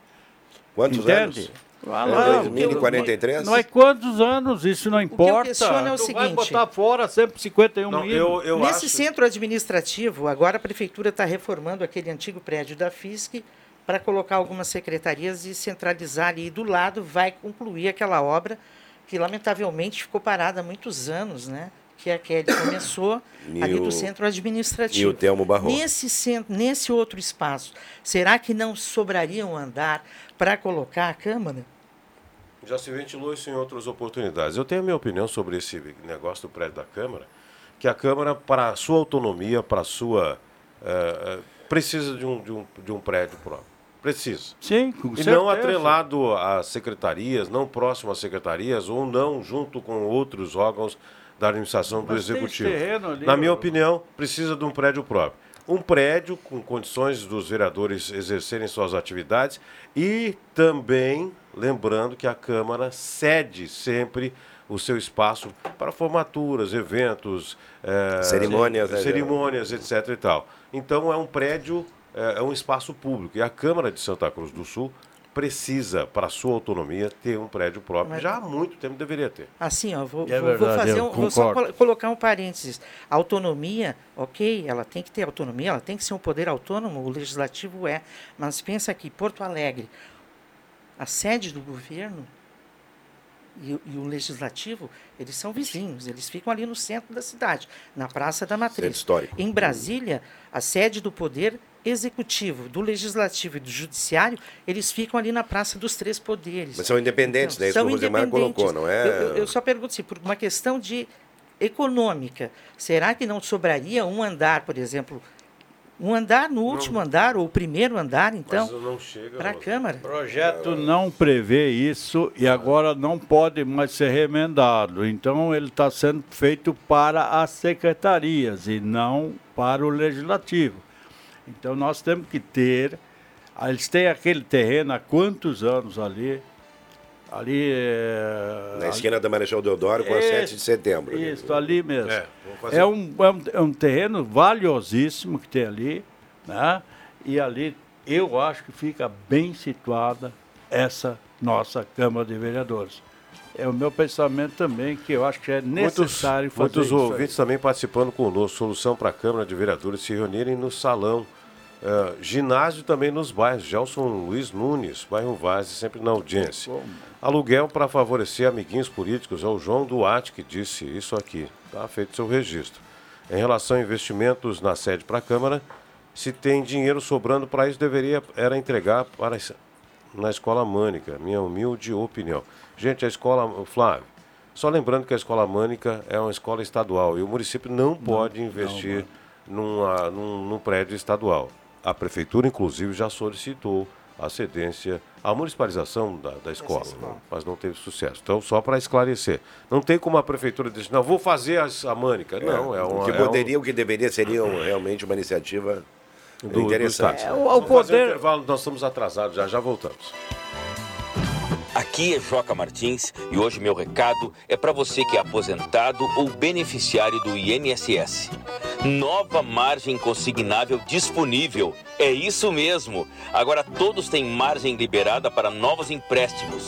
Quantos Entende? anos? Vai É lá, 2043? Não é quantos anos, isso não importa. questiono é o tu vai seguinte- botar fora sempre 51 Não, mil. eu- Nesse centro administrativo, agora a prefeitura está reformando aquele antigo prédio da FISC para colocar algumas secretarias e centralizar ali. E do lado vai concluir aquela obra que lamentavelmente ficou parada há muitos anos, né? Que é a que começou E ali o- do centro administrativo. e o Telmo Barroso. Nesse centro, nesse outro espaço, será que não sobraria um andar para colocar a Câmara? Já se ventilou isso em outras oportunidades. Eu tenho a minha opinião sobre esse negócio do prédio da Câmara, que a Câmara, para a sua autonomia, para a sua. eh, precisa de um, de, um, de um prédio próprio. Precisa. Sim, com E certeza. não atrelado às secretarias, não próximo às secretarias, ou não junto com outros órgãos da administração do Mas Executivo. ali, Na minha opinião, precisa de um prédio próprio. Um prédio com condições dos vereadores exercerem suas atividades e também lembrando que a Câmara cede sempre o seu espaço para formaturas, eventos, eh, Cerimônias, né, cerimônias, etc. e tal. Então é um prédio, é, é um espaço público. E a Câmara de Santa Cruz do Sul precisa, para a sua autonomia, ter um prédio próprio. Mas- Já há muito tempo deveria ter. Assim, ó, vou, É vou- vou verdade, fazer eu um, vou só colocar um parênteses. A autonomia, ok, ela tem que ter autonomia, ela tem que ser um poder autônomo, o legislativo é. Mas pensa aqui, Porto Alegre, a sede do governo e, o- e o legislativo, eles são vizinhos, eles ficam ali no centro da cidade, na Praça da Matriz. Histórico. Em Brasília, a sede do poder executivo, do legislativo e do judiciário, eles ficam ali na Praça dos Três Poderes. Mas são independentes, né? Isso São o Rosemar colocou, não é? Eu, eu- eu só pergunto assim, por uma questão de econômica, será que não sobraria um andar, por exemplo, um andar no último andar ou o primeiro andar, então, não chega. para a Câmara? O projeto não prevê isso e agora não pode mais ser remendado. Então, ele está sendo feito para as secretarias e não para o legislativo. Então, nós temos que ter. Eles têm aquele terreno há quantos anos ali? Ali. é, Na esquina da Marechal Deodoro com a Isso, 7 de setembro. né? Isso, ali mesmo. É, É, um, é, um, é um terreno valiosíssimo que tem ali, né? E ali eu acho que fica bem situada essa nossa Câmara de Vereadores. É o meu pensamento também, que eu acho que é necessário muitos, fazer muitos isso aí. ouvintes também participando conosco. Solução para a Câmara de Vereadores se reunirem no salão É, ginásio também nos bairros. Gelson Luiz Nunes, bairro Vaz, sempre na audiência. Aluguel para favorecer amiguinhos políticos. É o João Duarte que disse isso aqui. Está feito seu registro. Em relação a investimentos na sede para a Câmara, se tem dinheiro sobrando para isso, deveria era entregar para na escola Mânica, minha humilde opinião. Gente, a escola, Flávio, só lembrando que a escola Mânica é uma escola estadual e o município não, pode investir numa, num, num prédio estadual. A prefeitura, inclusive, já solicitou a cedência, a municipalização da, da escola, né? mas não teve sucesso. Então, só para esclarecer, não tem como a prefeitura dizer, não, vou fazer a, a Mânica. Não, é, uma. O que é um- poderia, o que deveria seria um- realmente uma iniciativa do, interessante. do Estado. Vamos fazer um intervalo, nós estamos atrasados, já já voltamos. Aqui é Joca Martins e hoje meu recado é para você que é aposentado ou beneficiário do INSS. Nova margem consignável disponível. É isso mesmo. Agora todos têm margem liberada para novos empréstimos.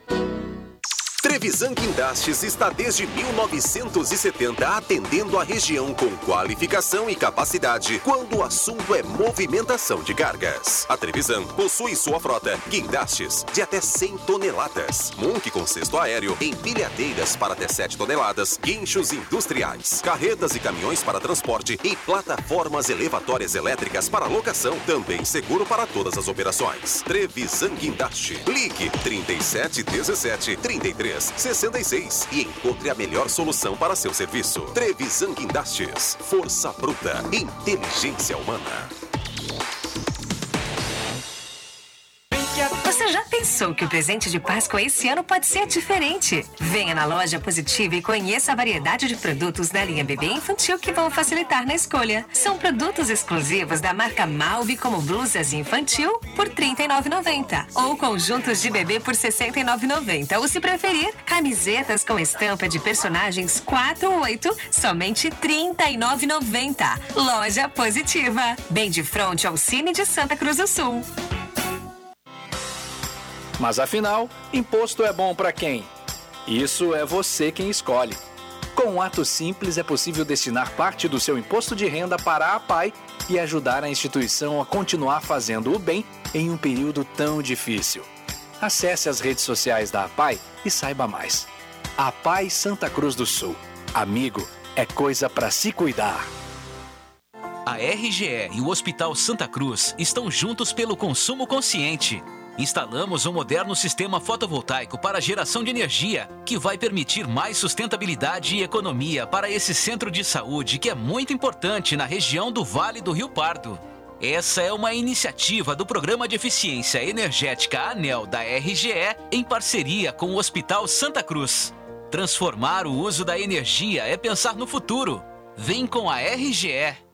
Trevisan Guindastes está desde 1970 atendendo a região com qualificação e capacidade quando o assunto é movimentação de cargas. A Trevisan possui sua frota guindastes de até 100 toneladas, monte com cesto aéreo, empilhadeiras para até 7 toneladas, guinchos industriais, carretas e caminhões para transporte e plataformas elevatórias elétricas para locação, também seguro para todas as operações. Trevisan Guindaste. Ligue 37 17 33 66 e encontre a melhor solução para seu serviço. Trevisan Guindastes. Força bruta. Inteligência humana. Você já pensou que o presente de Páscoa esse ano pode ser diferente? Venha na loja Positiva e conheça a variedade de produtos da linha bebê infantil que vão facilitar na escolha. São produtos exclusivos da marca Malve, como blusas infantil por R$ 39,90 ou conjuntos de bebê por R$ 69,90 ou, se preferir, camisetas com estampa de personagens 4 ou 8, somente R$ 39,90. Loja Positiva, bem de frente ao Cine de Santa Cruz do Sul. Mas afinal, imposto é bom para quem? Isso é você quem escolhe. Com um ato simples é possível destinar parte do seu imposto de renda para a PAI e ajudar a instituição a continuar fazendo o bem em um período tão difícil. Acesse as redes sociais da APAI e saiba mais. APAI Santa Cruz do Sul. Amigo, é coisa para se cuidar. A RGE e o Hospital Santa Cruz estão juntos pelo consumo consciente. Instalamos um moderno sistema fotovoltaico para geração de energia, que vai permitir mais sustentabilidade e economia para esse centro de saúde que é muito importante na região do Vale do Rio Pardo. Essa é uma iniciativa do Programa de Eficiência Energética ANEL da RGE em parceria com o Hospital Santa Cruz. Transformar o uso da energia é pensar no futuro. Vem com a RGE.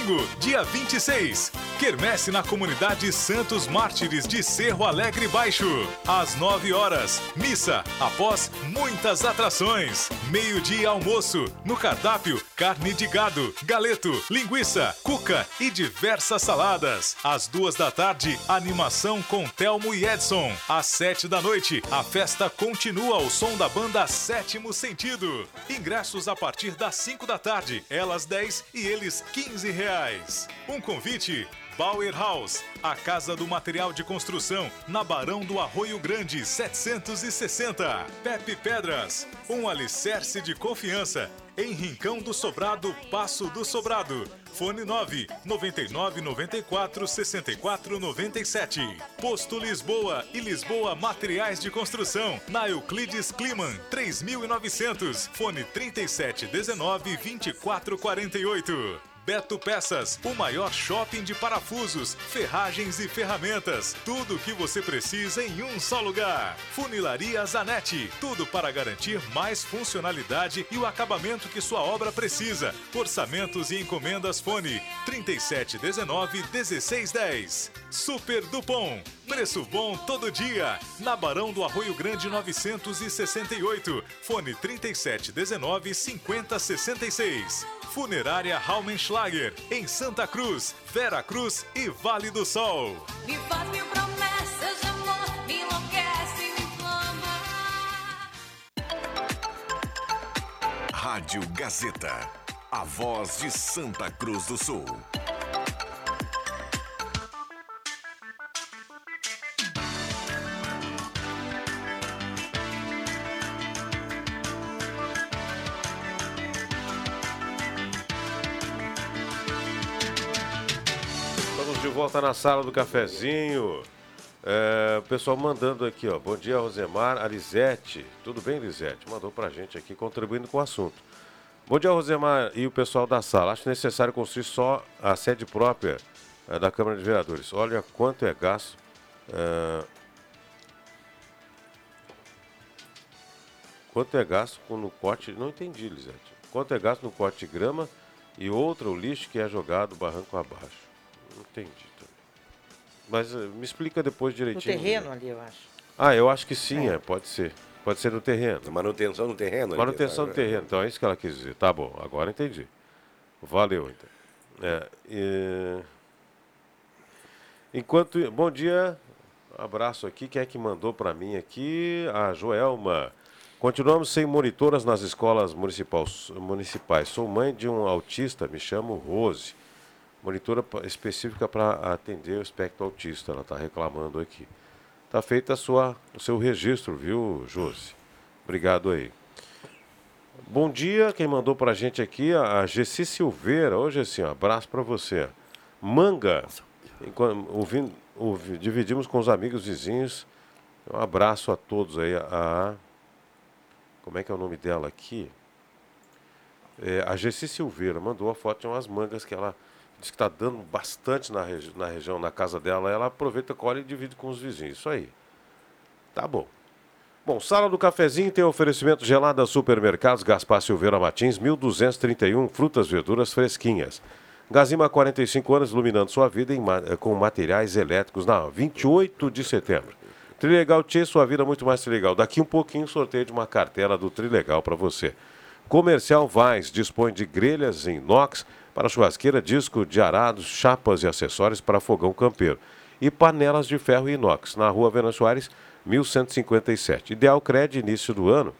Domingo, dia 26. Quermesse na comunidade Santos Mártires de Cerro Alegre Baixo. Às 9 horas. Missa, após muitas atrações. Meio-dia almoço. No cardápio, carne de gado, galeto, linguiça, cuca e diversas saladas. Às duas da tarde, animação com Telmo e Edson. Às sete da noite, a festa continua ao som da banda Sétimo Sentido. Ingressos a partir das 5 da tarde, elas 10 e eles 15 reais. Um convite. Bauer House, a casa do material de construção, na Barão do Arroio Grande, 760. Pepe Pedras, um alicerce de confiança. Em Rincão do Sobrado, Passo do Sobrado. Fone 9 99 94 64 97. Posto Lisboa e Lisboa Materiais de Construção. Na Euclides Kliman, 3900. Fone 37 19 24 48. Beto Peças, o maior shopping de parafusos, ferragens e ferramentas. Tudo o que você precisa em um só lugar. Funilaria Zanetti, tudo para garantir mais funcionalidade e o acabamento que sua obra precisa. Orçamentos e encomendas fone 3719 1610. Super Dupont. Preço bom todo dia. Na Barão do Arroio Grande 968. Fone 3719 5066. Funerária Raumenschlager. Em Santa Cruz, Vera Cruz e Vale do Sol. Me faz mil promessas de amor, me enlouquece, me inflama. Rádio Gazeta. A voz de Santa Cruz do Sul. Volta na sala do cafezinho. É, o pessoal mandando aqui, ó. Bom dia, Rosemar. Lisete. Tudo bem, Lisete? Mandou pra gente aqui, contribuindo com o assunto. Bom dia, Rosemar e o pessoal da sala. Acho necessário construir só a sede própria eh, da Câmara de Vereadores. Olha quanto é gasto. eh, quanto é gasto no corte. Não entendi, Lisete. Quanto é gasto no corte de grama e outro lixo que é jogado barranco abaixo. Não entendi. Mas eh, me explica depois No direitinho. terreno ali, eu acho. Ah, eu acho que sim, é, pode ser. Pode ser no terreno. Manutenção no terreno. Manutenção do terreno, então é isso que ela quis dizer. Tá bom, agora entendi. Valeu, então. É, e- Enquanto. Bom dia, abraço aqui. Quem é que mandou para mim aqui? A Joelma. Continuamos sem monitoras nas escolas municipais. municipais. Sou mãe de um autista, me chamo Rose. Monitora específica para atender o espectro autista, ela está reclamando aqui. Está feito a sua, o seu registro, viu, Josi? Obrigado aí. Bom dia, quem mandou para a gente aqui, a Gessi Silveira. Ô, Gessi, um abraço para você. Manga, ouvindo, ouvi- dividimos com os amigos vizinhos. Um abraço a todos aí. A, como é que é o nome dela aqui? É, a Gessi Silveira mandou a foto de umas mangas que ela diz que está dando bastante na, regi- na região, na casa dela. Ela aproveita, colhe e divide com os vizinhos. Isso aí. Tá bom. Bom, Sala do Cafezinho tem oferecimento gelada Supermercados Gaspar Silveira Martins, 1231, frutas, verduras fresquinhas. Gazima há 45 anos, iluminando sua vida em eh, com materiais elétricos na 28 de setembro. Trilegal Tchê, sua vida muito mais trilegal. Daqui um pouquinho, sorteio de uma cartela do Trilegal para você. Comercial Vaz dispõe de grelhas em inox para churrasqueira, disco de arados, chapas e acessórios para fogão campeiro. E panelas de ferro e inox, na rua Venan Soares, 1157. Ideal Cred, início do ano,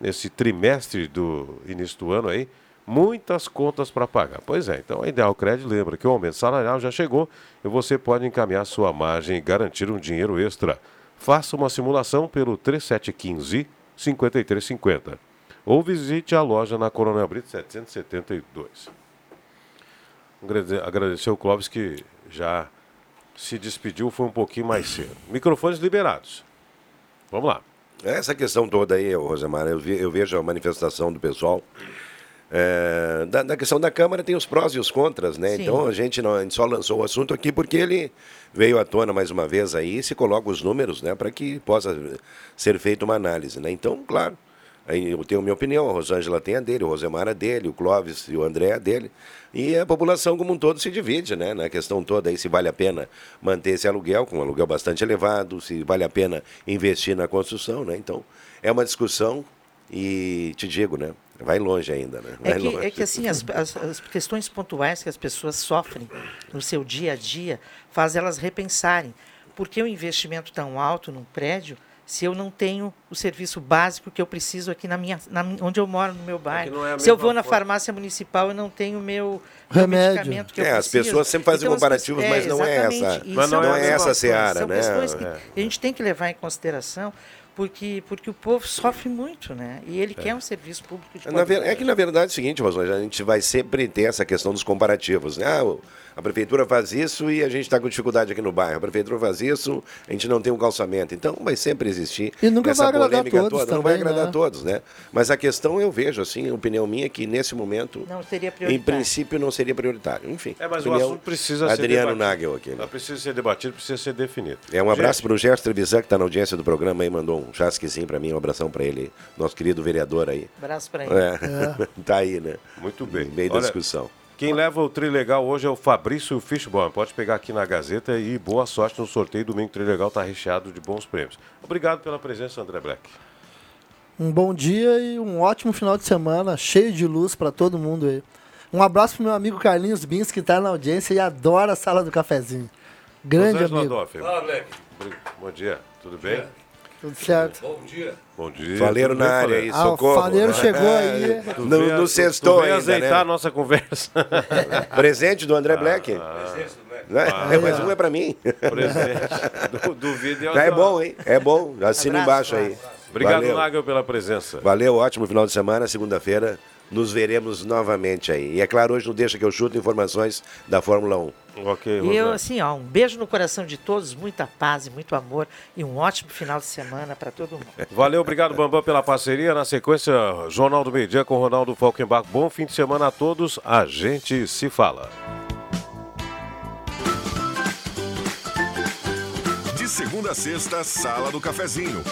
nesse trimestre do início do ano aí, muitas contas para pagar. Pois é, então a Ideal Cred lembra que o aumento salarial já chegou e você pode encaminhar sua margem e garantir um dinheiro extra. Faça uma simulação pelo 3715 5350 ou visite a loja na Coronel Brito 772. Agrade- Agradecer o Clóvis que já se despediu, foi um pouquinho mais cedo. Microfones liberados. Vamos lá. Essa questão toda aí, Rosemar, eu, vi- eu vejo a manifestação do pessoal. é, da, da questão da Câmara tem os prós e os contras, né? Sim. Então a gente, não, a gente só lançou o assunto aqui porque ele veio à tona mais uma vez aí e se coloca os números, né? Para que possa ser feita uma análise, né? Então, claro, eu tenho a minha opinião, a Rosângela tem a dele, o Rosemar a dele, o Clóvis e o André a dele. E a população como um todo se divide, né? Na questão toda aí, se vale a pena manter esse aluguel, com um aluguel bastante elevado, se vale a pena investir na construção, né? Então, é uma discussão e te digo, né? Vai longe ainda, né? Vai É que, longe. é que assim, as, as- as questões pontuais que as pessoas sofrem no seu dia a dia faz elas repensarem. Por que o investimento tão alto num prédio se eu não tenho o serviço básico que eu preciso aqui na minha, na onde eu moro, no meu bairro? não é a se eu vou na farmácia municipal eu não tenho o meu, meu Remédio. medicamento que eu É, as preciso. pessoas sempre fazem Então, as comparativos, mas não é essa- mas são não é essa questões- seara, são né? questões que É. a gente tem que levar em consideração porque, porque o povo sofre muito, né? E ele quer um serviço público de ver- qualidade. É que na verdade é o seguinte, Rosângela, a gente vai sempre ter essa questão dos comparativos. Né? Ah, a prefeitura faz isso e a gente está com dificuldade aqui no bairro. A prefeitura faz isso, a gente não tem um calçamento. Então vai sempre existir E nunca essa vai agradar polêmica todos toda. não vai também, agradar né? todos, né? Mas a questão eu vejo, assim, a opinião minha, que nesse momento, Não seria em prioritário. princípio, não seria prioritário. Enfim. É, mas o assunto precisa ser Adriano debatido. Nagel aqui. né? Precisa ser debatido, precisa ser definido. É um abraço para o Gerson Trevisan, que está na audiência do programa aí, mandou um chasquezinho para mim, um abração para ele, nosso querido vereador aí. Abraço para ele. É, tá aí, né? Muito bem. No meio da discussão. Quem leva o Trilegal hoje é o Fabrício Fishbone. Pode pegar aqui na Gazeta e boa sorte no sorteio. Domingo Trilegal está recheado de bons prêmios. Obrigado pela presença, André Black. Um bom dia e um ótimo final de semana, cheio de luz para todo mundo aí. Um abraço pro meu amigo Carlinhos Bins, que está na audiência e adora a sala do cafezinho. Grande Rosângela amigo. Adolfo. Fala, Black. Bom dia, tudo bem? Tudo certo. Bom dia. Bom dia. Faleiro na área aí, Faleiro? socorro. Ah, o Faleiro chegou aí. Tu No- veio- no tu- sextou ainda, azeitar né? a nossa conversa. Presente do André Black. Presença do Black. Né? Ah, É, mais um é pra mim. Presente. Du- Duvido eu É não. bom, hein? É bom. Assina embaixo aí. Obrigado. Nagel, pela presença. Valeu, ótimo final de semana. Segunda-feira nos veremos novamente aí. E é claro, hoje não deixa que eu chuto informações da Fórmula 1. Ok, E eu, assim, ó, um beijo no coração de todos, muita paz e muito amor e um ótimo final de semana para todo mundo. Valeu, obrigado, Bambam, pela parceria. Na sequência, Jornal do Meio Dia com Ronaldo Falkenbach. Bom fim de semana a todos. A gente se fala. De segunda a sexta, Sala do Cafezinho.